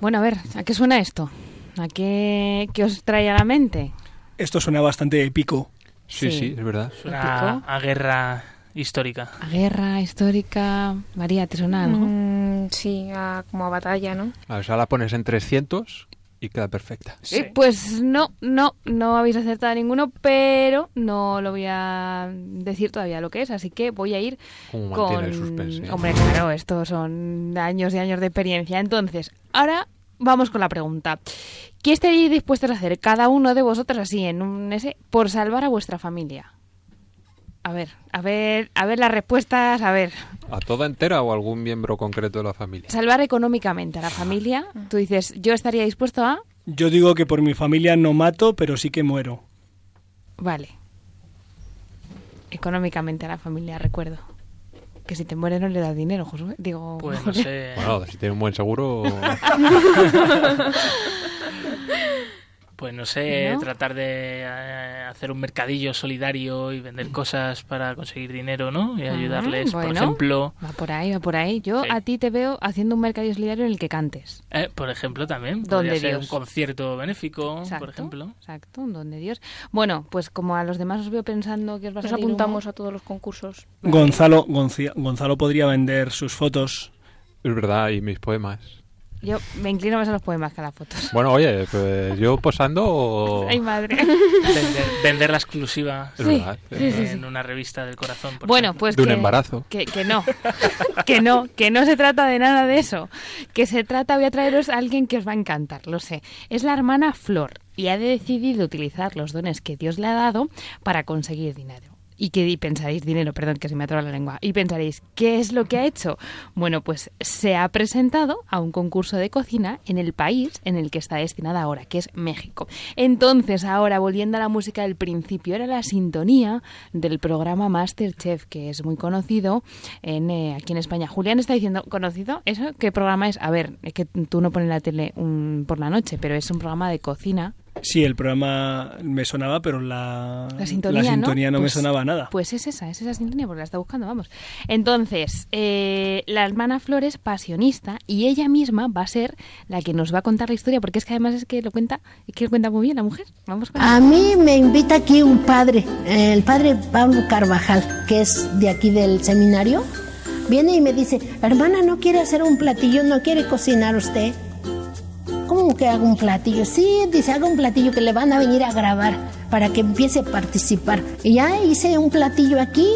Bueno, a ver, ¿a qué suena esto? ¿A qué, qué os trae a la mente? Esto suena bastante épico. Sí, Sí. sí, es verdad. Suena ¿Épico? a guerra histórica. ¿A guerra histórica? María, ¿te suena algo? Mm, sí, a- como a batalla, ¿no? A ver, ahora la pones en 300 y queda perfecta. Eh, pues no, no, no habéis acertado ninguno, pero no lo voy a decir todavía lo que es, así que voy a ir Como con... mantiene el suspense. Hombre, claro, estos son años y años de experiencia. Entonces, ahora vamos con la pregunta. ¿Qué estaríais dispuestos a hacer cada uno de vosotros así en un ese por salvar a vuestra familia? A ver, a ver, a ver las respuestas, a ver. ¿A toda entera o algún miembro concreto de la familia? Salvar económicamente a la familia. Tú dices, yo estaría dispuesto a... Yo digo que por mi familia no mato, pero sí que muero. Vale. económicamente a la familia, recuerdo. Que si te mueres no le das dinero, Josué. Digo, Pues no sé. Bueno, si tiene un buen seguro... Pues no sé, ¿No? tratar de eh, hacer un mercadillo solidario y vender cosas para conseguir dinero, ¿no? Y Ah, ayudarles, por ejemplo. Va por ahí, va por ahí. Yo Sí. a ti te veo haciendo un mercadillo solidario en el que cantes. Eh, por ejemplo, también. Podría ser Dios. un concierto benéfico, Exacto, por ejemplo. Exacto, un don de Dios. Bueno, pues como a los demás os veo pensando que os va a Nos salir apuntamos humo, a todos los concursos. Gonzalo, Gonzalo podría vender sus fotos. Es verdad, y mis poemas. Yo me inclino más a los poemas que a las fotos. Bueno, oye, pues yo posando... Ay, madre. Vender, vender la exclusiva Es Sí, verdad. sí, sí, sí. en una revista del corazón. por Bueno, ejemplo. pues De un que, embarazo. Que, que no, que no, que no se trata de nada de eso. Que se trata, voy a traeros a alguien que os va a encantar, lo sé. Es la hermana Flor y ha decidido utilizar los dones que Dios le ha dado para conseguir dinero. Y que y pensaréis, dinero, perdón, que se me atora la lengua. Y pensaréis, ¿qué es lo que ha hecho? Bueno, pues se ha presentado a un concurso de cocina en el país en el que está destinada ahora, que es México. Entonces, ahora, volviendo a la música del principio, era la sintonía del programa Masterchef, que es muy conocido en, eh, aquí en España. Julián está diciendo, ¿conocido? ¿Eso qué programa es? A ver, es que tú no pones la tele un- por la noche, pero es un programa de cocina. Sí, el programa me sonaba, pero la, La sintonía, la sintonía no, me Pues- sonaba nada. Pues es esa, es esa sintonía, porque la está buscando, vamos. Entonces, eh, la hermana Flor es pasionista y ella misma va a ser la que nos va a contar la historia, porque es que además es que lo cuenta, es que lo cuenta muy bien la mujer. Vamos con A mí me invita aquí un padre, el padre Pablo Carvajal, que es de aquí del seminario. Viene y me dice, hermana, ¿no quiere hacer un platillo? ¿No quiere cocinar usted? ¿Cómo que haga un platillo? Sí, dice, haga un platillo que le van a venir a grabar para que empiece a participar. Y ya hice un platillo aquí,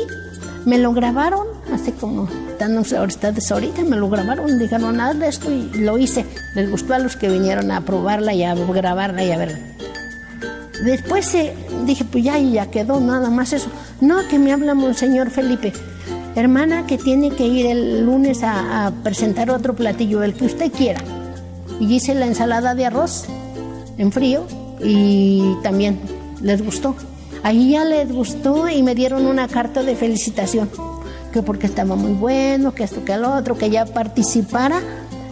me lo grabaron, así como están ustedes ahorita, me lo grabaron, dijeron nada de esto y lo hice. Les gustó a los que vinieron a probarla y a grabarla y a verla. Después eh, dije, pues ya, y ya quedó, nada más eso. No, que me habla Monseñor Felipe. Hermana, que tiene que ir el lunes a presentar otro platillo, el que usted quiera. Y hice la ensalada de arroz en frío y también les gustó. Ahí ya les gustó y me dieron una carta de felicitación, que porque estaba muy bueno, que esto, que lo otro, que ya participara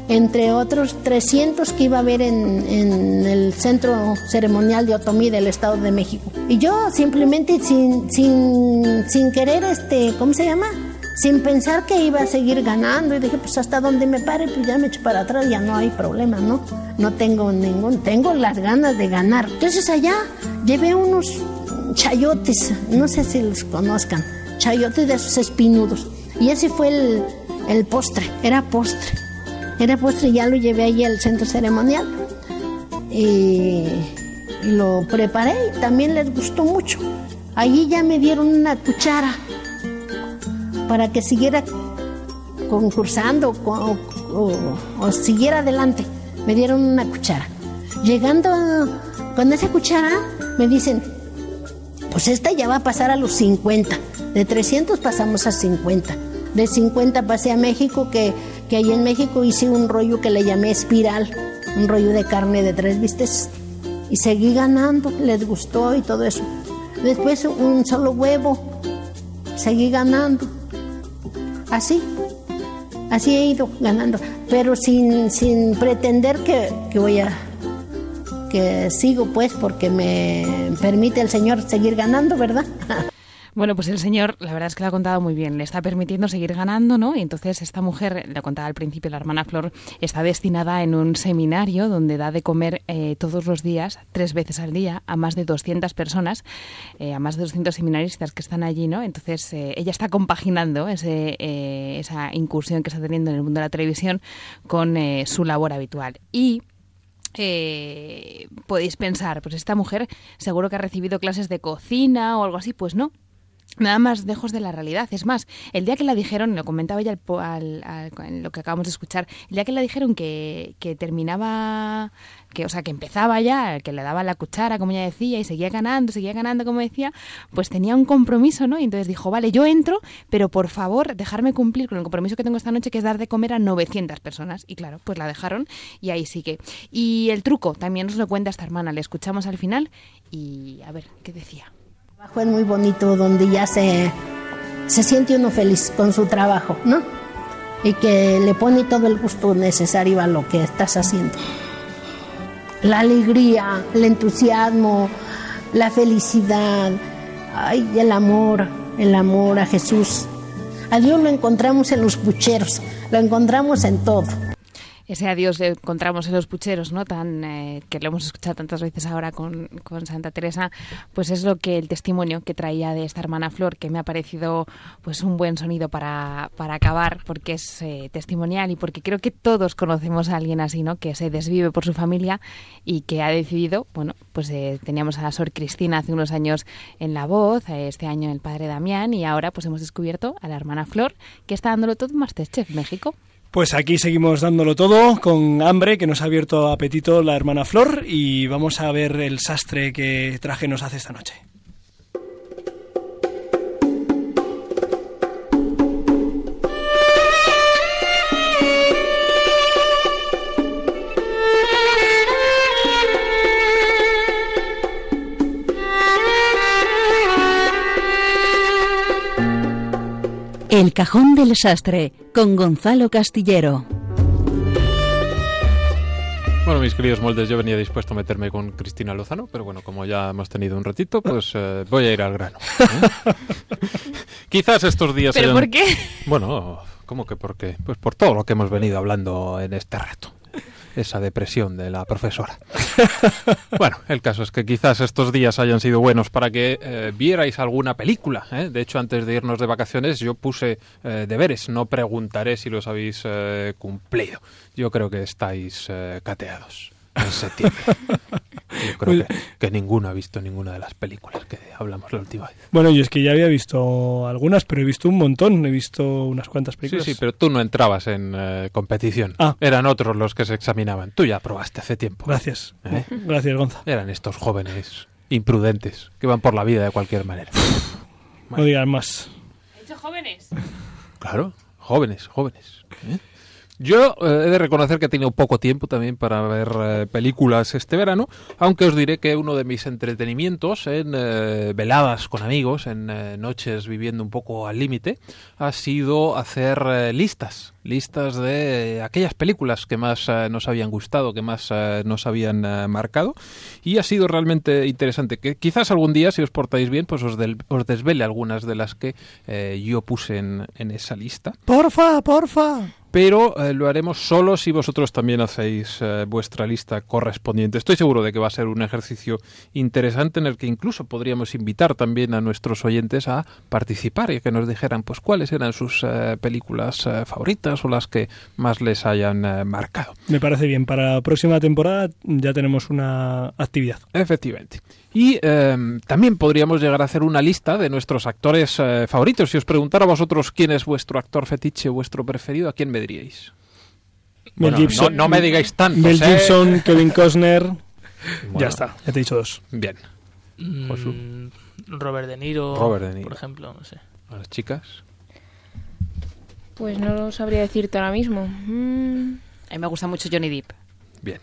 entre otros 300 que iba a haber en, en el centro ceremonial de Otomí del Estado de México. Y yo simplemente sin, sin, sin querer, este, ¿cómo se llama? Sin pensar que iba a seguir ganando y dije, pues hasta donde me pare, pues ya me echo para atrás, ya no hay problema, ¿no? No tengo ningún, tengo las ganas de ganar. Entonces allá llevé unos chayotes, no sé si los conozcan, chayotes de esos espinudos. Y ese fue el, el postre, era postre. Era postre, ya lo llevé ahí al centro ceremonial y lo preparé y también les gustó mucho. Allí ya me dieron una cuchara para que siguiera concursando o, siguiera adelante. Me dieron una cuchara. Llegando con esa cuchara, me dicen, pues esta ya va a pasar a los 50. De 300 pasamos a 50. De 50 pasé a México, que, que ahí en México hice un rollo que le llamé espiral, un rollo de carne de tres vistes. Y seguí ganando, les gustó y todo eso. Después un solo huevo, seguí ganando. Así, así he ido ganando, pero sin, sin pretender que, que voy a que sigo pues porque me permite el Señor seguir ganando, ¿verdad? Bueno, pues el señor, la verdad es que lo ha contado muy bien, le está permitiendo seguir ganando, ¿no? Y entonces esta mujer, le contaba al principio, la hermana Flor, está destinada en un seminario donde da de comer eh, todos los días, tres veces al día, a más de 200 personas, eh, a más de 200 seminaristas que están allí, ¿no? Entonces eh, ella está compaginando ese, eh, esa incursión que está teniendo en el mundo de la televisión con eh, su labor habitual. Y eh, podéis pensar, pues esta mujer seguro que ha recibido clases de cocina o algo así, pues no. Nada más lejos de la realidad. Es más, el día que la dijeron, lo comentaba ya al, al- al- lo que acabamos de escuchar, el día que la dijeron que, que terminaba, que, o sea, que empezaba ya, que le daba la cuchara, como ella decía, y seguía ganando, seguía ganando, como decía, pues tenía un compromiso, ¿no? Y entonces dijo, vale, yo entro, pero por favor, dejarme cumplir con el compromiso que tengo esta noche, que es dar de comer a 900 personas. Y claro, pues la dejaron y ahí sigue. Y el truco también nos lo cuenta esta hermana, le escuchamos al final y a ver, ¿qué decía? Es muy bonito donde ya se, se siente uno feliz con su trabajo, ¿no? Y que le pone todo el gusto necesario a lo que estás haciendo. La alegría, el entusiasmo, la felicidad, el amor, el amor a Jesús. A Dios lo encontramos en los pucheros, lo encontramos en todo ese adiós le encontramos en los pucheros, ¿no? Tan, eh, que lo hemos escuchado tantas veces ahora con, con, Santa Teresa, pues es lo que el testimonio que traía de esta hermana Flor, que me ha parecido pues un buen sonido para, para acabar, porque es eh, testimonial y porque creo que todos conocemos a alguien así, ¿no? Que se desvive por su familia y que ha decidido, bueno, pues eh, teníamos a la Sor Cristina hace unos años en La Voz, este año el Padre Damián y ahora pues hemos descubierto a la hermana Flor, que está dándolo todo en Masterchef México. Pues aquí seguimos dándolo todo con hambre que nos ha abierto apetito la hermana Flor y vamos a ver el sastre que traje nos hace esta noche. El cajón del sastre con Gonzalo Castillero. Bueno, mis queridos moldes, yo venía dispuesto a meterme con Cristina Lozano, pero bueno, como ya hemos tenido un ratito, pues eh, voy a ir al grano. ¿eh? Quizás estos días. ¿Pero por qué? Bueno, ¿cómo que por qué? Pues por todo lo que hemos venido hablando en este reto esa depresión de la profesora. bueno, el caso es que quizás estos días hayan sido buenos para que eh, vierais alguna película. ¿eh? De hecho, antes de irnos de vacaciones yo puse eh, deberes. No preguntaré si los habéis cumplido. Yo creo que estáis cateados en septiembre. Yo creo que, ninguno ha visto ninguna de las películas que hablamos la última vez. Bueno, yo es que ya había visto algunas, pero he visto un montón, he visto unas cuantas películas. Sí, sí, pero tú no entrabas en eh, competición. Ah. Eran otros los que se examinaban. Tú ya probaste hace tiempo. Gracias. ¿Eh? Gracias, Gonza. Eran estos jóvenes imprudentes que van por la vida de cualquier manera. No digan más. ¿He dicho jóvenes? Claro, jóvenes, jóvenes. ¿eh? Yo eh, he de reconocer que he tenido poco tiempo también para ver eh, películas este verano, aunque os diré que uno de mis entretenimientos en eh, veladas con amigos, en noches viviendo un poco al límite, ha sido hacer listas, listas de aquellas películas que más nos habían gustado, que más nos habían marcado, y ha sido realmente interesante. Que quizás algún día, si os portáis bien, pues os, os desvele algunas de las que yo puse en, en esa lista. Porfa, porfa pero eh, lo haremos solo si vosotros también hacéis eh, vuestra lista correspondiente. Estoy seguro de que va a ser un ejercicio interesante en el que incluso podríamos invitar también a nuestros oyentes a participar y a que nos dijeran pues cuáles eran sus eh, películas favoritas o las que más les hayan marcado. Me parece bien, para la próxima temporada ya tenemos una actividad. Efectivamente. Y em, también podríamos llegar a hacer una lista de nuestros actores eh, favoritos. Si os preguntara a vosotros quién es vuestro actor fetiche, vuestro preferido, ¿a quién me diríais? Mel Gibson. No, me digáis tanto. Mel ¿eh? Gibson, Kevin Costner. Ya está, ya te he dicho dos. Bien. Mm, Robert De Niro, Robert De Niro. por ejemplo, no sé. ¿A las chicas? Pues no lo sabría decirte ahora mismo. Mm. A mí me gusta mucho Johnny Depp. Bien.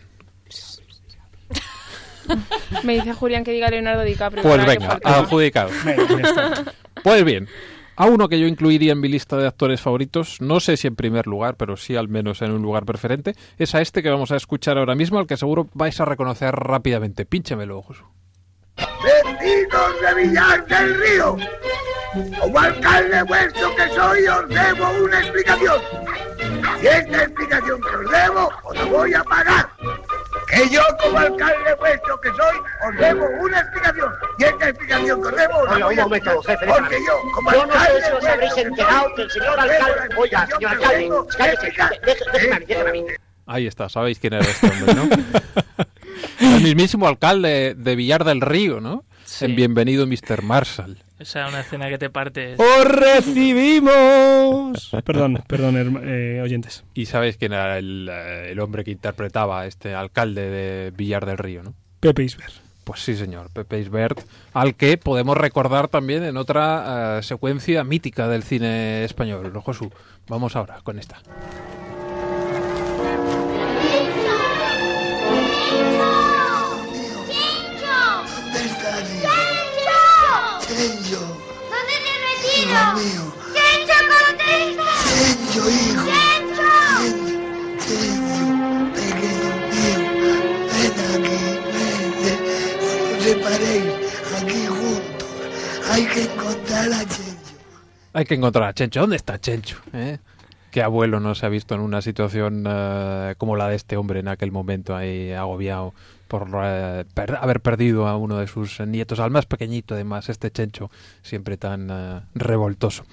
Me dice Julián que diga Leonardo DiCaprio. Pues venga, adjudicado. pues bien, a uno que yo incluiría en mi lista de actores favoritos, no sé si en primer lugar, pero sí al menos en un lugar preferente, es a este que vamos a escuchar ahora mismo, al que seguro vais a reconocer rápidamente. Pínchemelo, Josu. Vecinos de Villar del Río, como alcalde vuestro que soy, os debo una explicación. Y esta explicación que os debo, os la voy a pagar. Que yo como alcalde vuestro que soy os debo una explicación. Y esta explicación que os debo no, un momento, jefe, porque yo como yo no sé si os habréis enterado que el señor alcalde oiga, señor alcalde, cállese, déjeme a mí, déjeme a mí. Ahí está, sabéis quién era este hombre, ¿no? el mismísimo alcalde de Villar del Río, ¿no? Sí. En Bienvenido Mr. Marshall. Esa es una escena que te parte. ¡Os recibimos! perdón, perdón, eh, oyentes. Y sabéis quién era el, eh, el, hombre que interpretaba a este alcalde de Villar del Río, ¿no? Pepe Isbert. Pues sí, señor, Pepe Isbert, al que podemos recordar también en otra uh, secuencia mítica del cine español. ¿No, Josu? Vamos ahora con esta. Hijo mío. ¡Chencho, contesta! Chencho, hijo. ¡Chencho! Chencho, pequeño mío. Ven aquí, ven. Separéis aquí juntos. Hay que encontrar a Chencho. Hay que encontrar a Chencho. ¿Dónde está Chencho? ¿Eh? ¿Qué abuelo no se ha visto en una situación eh, como la de este hombre en aquel momento ahí agobiado por eh, haber perdido a uno de sus nietos, al más pequeñito además, este Chencho, siempre tan eh, revoltoso.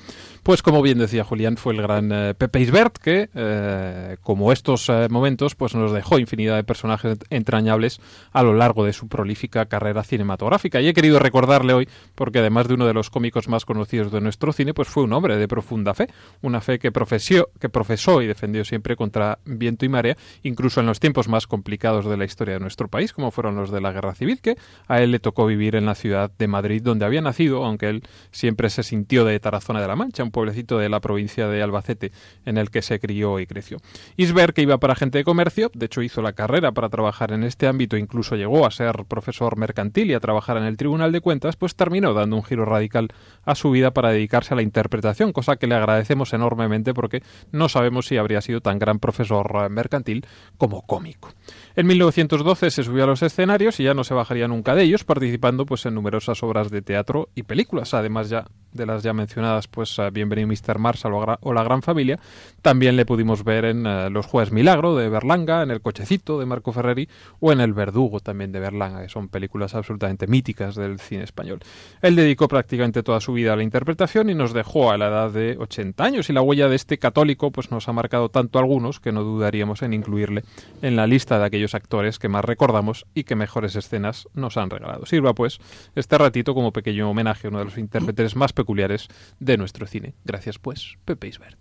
Pues como bien decía Julián, fue el gran eh, Pepe Isbert que, eh, como estos eh, momentos, pues nos dejó infinidad de personajes entrañables a lo largo de su prolífica carrera cinematográfica. Y he querido recordarle hoy porque además de uno de los cómicos más conocidos de nuestro cine, pues fue un hombre de profunda fe, una fe que profesió, que profesó y defendió siempre contra viento y marea, incluso en los tiempos más complicados de la historia de nuestro país, como fueron los de la Guerra Civil, que a él le tocó vivir en la ciudad de Madrid, donde había nacido, aunque él siempre se sintió de Tarazona de la Mancha, un pueblecito de la provincia de Albacete, en el que se crió y creció. Isber, que iba para gente de comercio, de hecho hizo la carrera para trabajar en este ámbito, incluso llegó a ser profesor mercantil y a trabajar en el Tribunal de Cuentas, pues terminó dando un giro radical a su vida para dedicarse a la interpretación, cosa que le agradecemos enormemente porque no sabemos si habría sido tan gran profesor mercantil como cómico. En 1912 se subió a los escenarios y ya no se bajaría nunca de ellos, participando pues en numerosas obras de teatro y películas, además ya de las ya mencionadas, pues Bienvenido Mr. Gra- o La Gran Familia, también le pudimos ver en eh, Los Jueves Milagro de Berlanga, en El Cochecito de Marco Ferreri o en El Verdugo también de Berlanga, que son películas absolutamente míticas del cine español. Él dedicó prácticamente toda su vida a la interpretación y nos dejó a la edad de 80 años y la huella de este católico pues nos ha marcado tanto a algunos que no dudaríamos en incluirle en la lista de aquellos actores que más recordamos y que mejores escenas nos han regalado. Sirva pues este ratito como pequeño homenaje a uno de los intérpretes más peculiares de nuestro cine. Gracias pues, Pepe Isbert.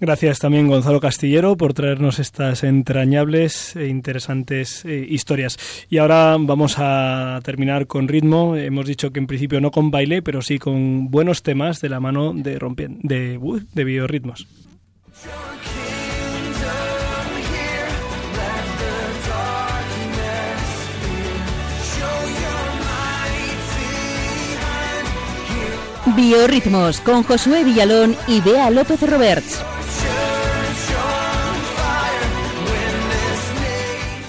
Gracias también Gonzalo Castillero por traernos estas entrañables e interesantes eh, historias. Y ahora vamos a terminar con ritmo. Hemos dicho que en principio no con baile, pero sí con buenos temas de la mano de rompien- de, uy, de biorritmos. Biorritmos con Josué Villalón y Bea López Roberts.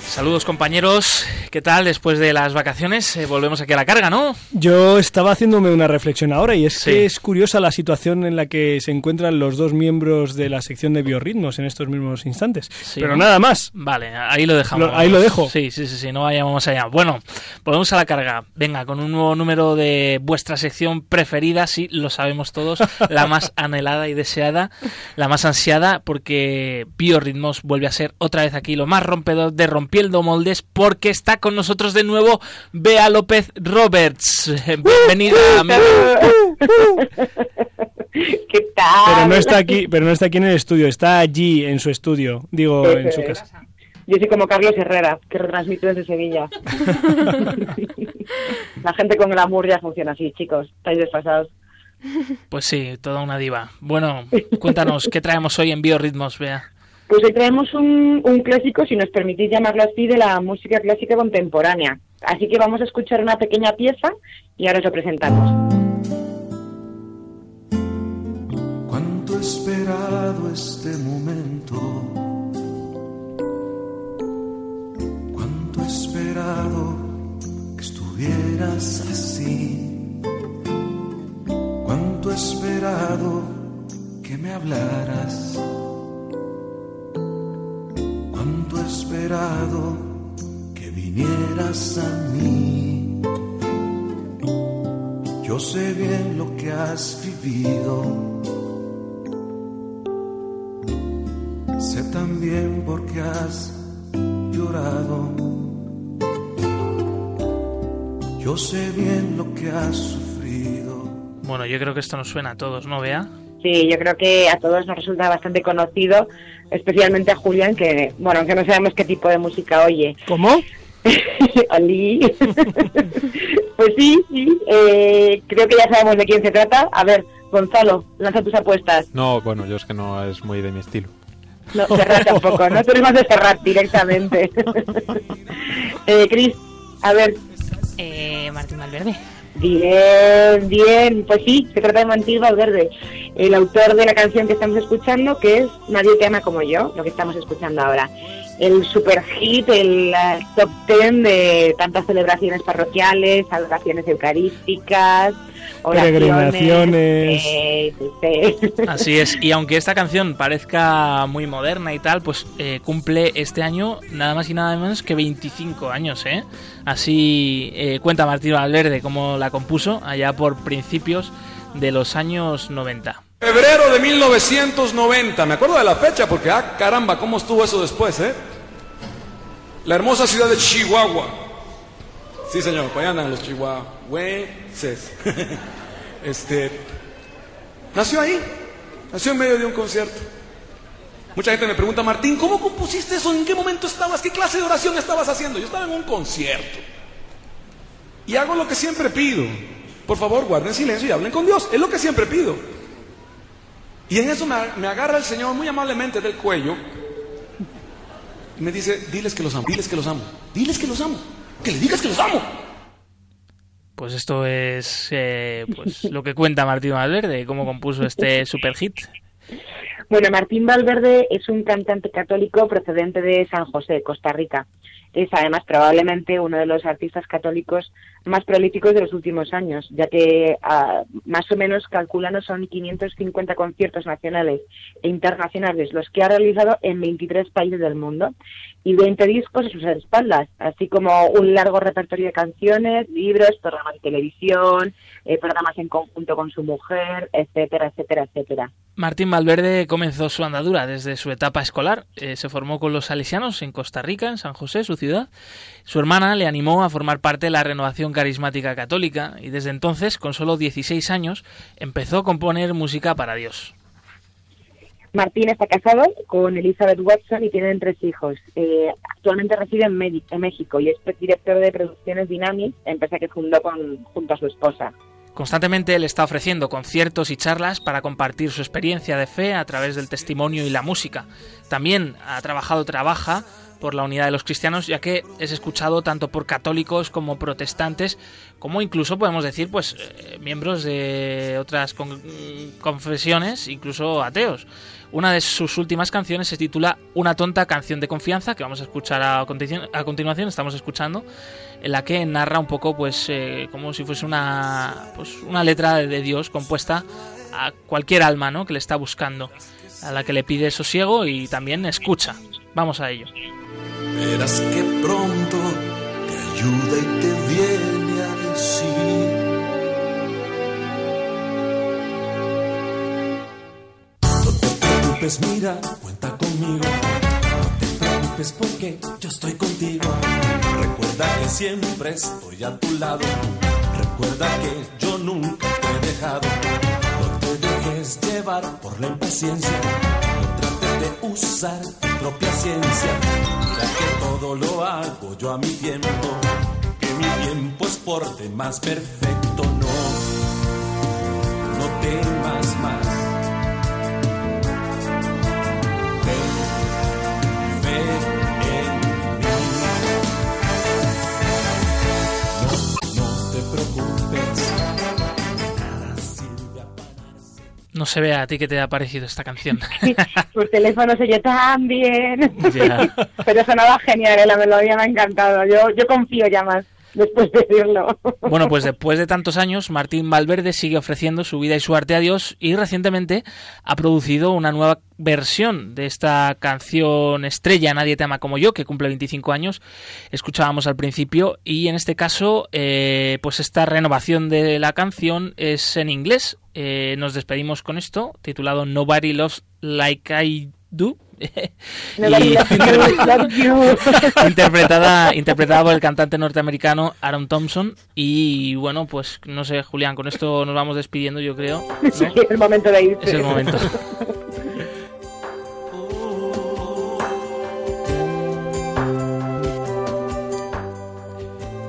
Saludos compañeros, ¿qué tal después de las vacaciones? Eh, volvemos aquí a la carga, ¿no? Yo estaba haciéndome una reflexión ahora y es Sí. que es curiosa la situación en la que se encuentran los dos miembros de la sección de biorritmos en estos mismos instantes. Sí, Pero nada más. Vale, ahí lo dejamos. Lo- ahí lo dejo. Sí, sí, sí, sí, no vayamos allá. Bueno, volvemos a la carga. Venga, con un nuevo número de vuestra sección preferida, sí, lo sabemos todos, la más anhelada y deseada, la más ansiada, porque Biorritmos vuelve a ser otra vez aquí lo más rompedor de Rompiendo Moldes, porque está con nosotros de nuevo Bea López Roberts. Bienvenida, amiga. ¿Qué tal? Pero no está aquí, pero no está aquí en el estudio, está allí en su estudio, digo, en su casa. Yo soy como Carlos Herrera, que retransmito desde Sevilla. La gente con glamour ya funciona así, chicos. Estáis desfasados. Pues sí, toda una diva. Bueno, cuéntanos, ¿qué traemos hoy en Biorritmos, Bea? Pues hoy traemos un, clásico, si nos permitís llamarlo así, de la música clásica contemporánea. Así que vamos a escuchar una pequeña pieza y ahora os lo presentamos. Cuánto esperado este momento. Cuánto esperado que estuvieras así. Cuánto esperado que me hablaras. A mí. Yo sé bien lo que has vivido. Sé también por qué has llorado. Yo sé bien lo que has sufrido. Bueno, yo creo que esto nos suena a todos, ¿no, Bea? Sí, yo creo que a todos nos resulta bastante conocido, especialmente a Julián, que, bueno, aunque no sabemos qué tipo de música oye. ¿Cómo? Ali. pues sí, sí, eh, creo que ya sabemos de quién se trata. A ver, Gonzalo, lanza tus apuestas. No, bueno, yo es que no es muy de mi estilo. No, Serrat tampoco, no tenemos de Serrat directamente. eh, Cris, a ver, Eh, Martín Valverde. Bien, bien. Pues sí, se trata de Martín Valverde, el autor de la canción que estamos escuchando, que es Nadie te ama como yo, lo que estamos escuchando ahora. El super hit, el eh, top ten de tantas celebraciones parroquiales, adoraciones eucarísticas, oraciones. Peregrinaciones. eh, sí, sí. Así es, y aunque esta canción parezca muy moderna y tal, pues eh, cumple este año nada más y nada menos que 25 años, ¿eh? Así eh, cuenta Martín Valverde cómo la compuso allá por principios de los años 90. Febrero de 1990, me acuerdo de la fecha porque, ah, caramba, ¿cómo estuvo eso después, eh? La hermosa ciudad de Chihuahua. Sí, señor, allá andan los chihuahuenses. este, nació ahí, nació en medio de un concierto. Mucha gente me pregunta, Martín, ¿cómo compusiste eso? ¿En qué momento estabas? ¿Qué clase de oración estabas haciendo? Yo estaba en un concierto. Y hago lo que siempre pido. Por favor, guarden silencio y hablen con Dios. Es lo que siempre pido. Y en eso me, me agarra el Señor muy amablemente del cuello y me dice, diles que los amo, diles que los amo, diles que los amo, que le digas que los amo. Pues esto es eh, pues lo que cuenta Martín Valverde, cómo compuso este super hit. Bueno, Martín Valverde es un cantante católico procedente de San José, Costa Rica. Es además probablemente uno de los artistas católicos más prolíficos de los últimos años, ya que ah, más o menos calculando son 550 conciertos nacionales e internacionales los que ha realizado en 23 países del mundo y 20 discos a sus espaldas, así como un largo repertorio de canciones, libros, programas de televisión, eh, programas en conjunto con su mujer, etcétera, etcétera, etcétera. Martín Valverde comenzó su andadura desde su etapa escolar. Eh, se formó con los salesianos en Costa Rica, en San José, su ciudad. Su hermana le animó a formar parte de la renovación carismática católica y desde entonces, con solo 16 años, empezó a componer música para Dios. Martín está casado con Elizabeth Watson y tienen tres hijos. Eh, actualmente reside en, México y es director de producciones Dynamic, empresa que fundó con, junto a su esposa. Constantemente él está ofreciendo conciertos y charlas para compartir su experiencia de fe a través del testimonio y la música. También ha trabajado, trabaja por la unidad de los cristianos, ya que es escuchado tanto por católicos como protestantes, como incluso podemos decir, pues eh, miembros de otras con- confesiones, incluso ateos. Una de sus últimas canciones se titula Una tonta canción de confianza, que vamos a escuchar a, a continuación, estamos escuchando, en la que narra un poco, pues, eh, como si fuese una, pues, una letra de, de Dios compuesta a cualquier alma, ¿no? Que le está buscando, a la que le pide sosiego y también escucha. Vamos a ello. Verás que pronto te ayuda y te viene a decir. No te preocupes, mira, cuenta conmigo. No te preocupes porque yo estoy contigo. Recuerda que siempre estoy a tu lado. Recuerda que yo nunca te he dejado. No te dejes llevar por la impaciencia. No trates de usar tu propia ciencia. Que todo lo hago yo a mi tiempo. Que mi tiempo es por demás perfecto. No, no temas más. No se ve a ti qué te ha parecido esta canción. Por teléfono se bien. Ya. Pero sonaba genial, ¿eh? la melodía me ha encantado. Yo, yo confío ya más después de decirlo. Bueno, pues después de tantos años, Martín Valverde sigue ofreciendo su vida y su arte a Dios y recientemente ha producido una nueva versión de esta canción estrella Nadie te ama como yo, que cumple 25 años. Escuchábamos al principio y en este caso, eh, pues esta renovación de la canción es en inglés. Eh, nos despedimos con esto, titulado Nobody Loves Like I Do. Y- interpretada, interpretada por el cantante norteamericano Aaron Thompson. Y bueno, pues no sé, Julián, con esto nos vamos despidiendo, yo creo. ¿no? Sí, es el momento de irse. Es el momento.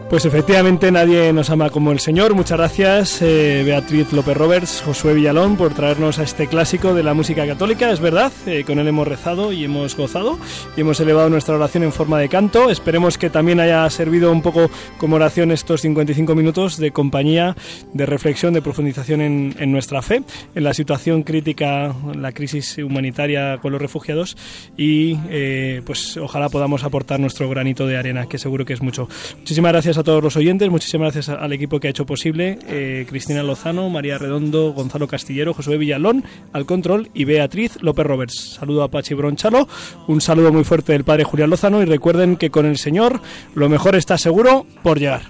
Pues efectivamente nadie nos ama como el Señor. Muchas gracias eh, Beatriz López Roberts, Josué Villalón por traernos a este clásico de la música católica. Es verdad, eh, con él hemos rezado y hemos gozado y hemos elevado nuestra oración en forma de canto. Esperemos que también haya servido un poco como oración estos 55 minutos de compañía, de reflexión, de profundización en, en nuestra fe, en la situación crítica, la crisis humanitaria con los refugiados y eh, pues ojalá podamos aportar nuestro granito de arena, que seguro que es mucho. Muchísimas gracias a todos los oyentes, muchísimas gracias al equipo que ha hecho posible, eh, Cristina Lozano, María Redondo, Gonzalo Castillero, Josué Villalón, al control y Beatriz López Roberts. Saludo a Pachi Bronchalo, un saludo muy fuerte del padre Julián Lozano y recuerden que con el Señor lo mejor está seguro por llegar.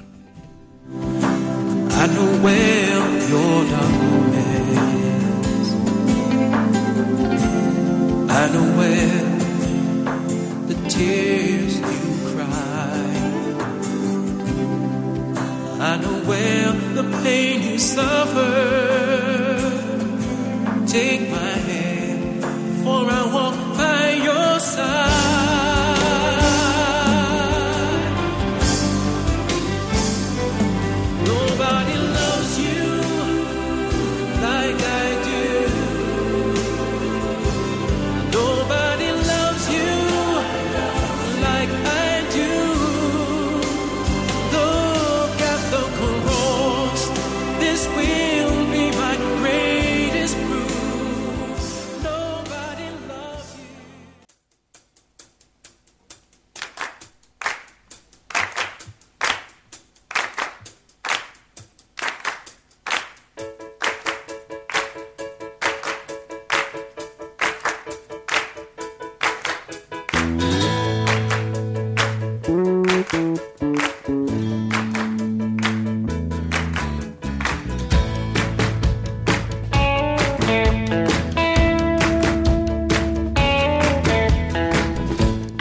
I know where the pain you suffer. Take my hand, for I walk by your side.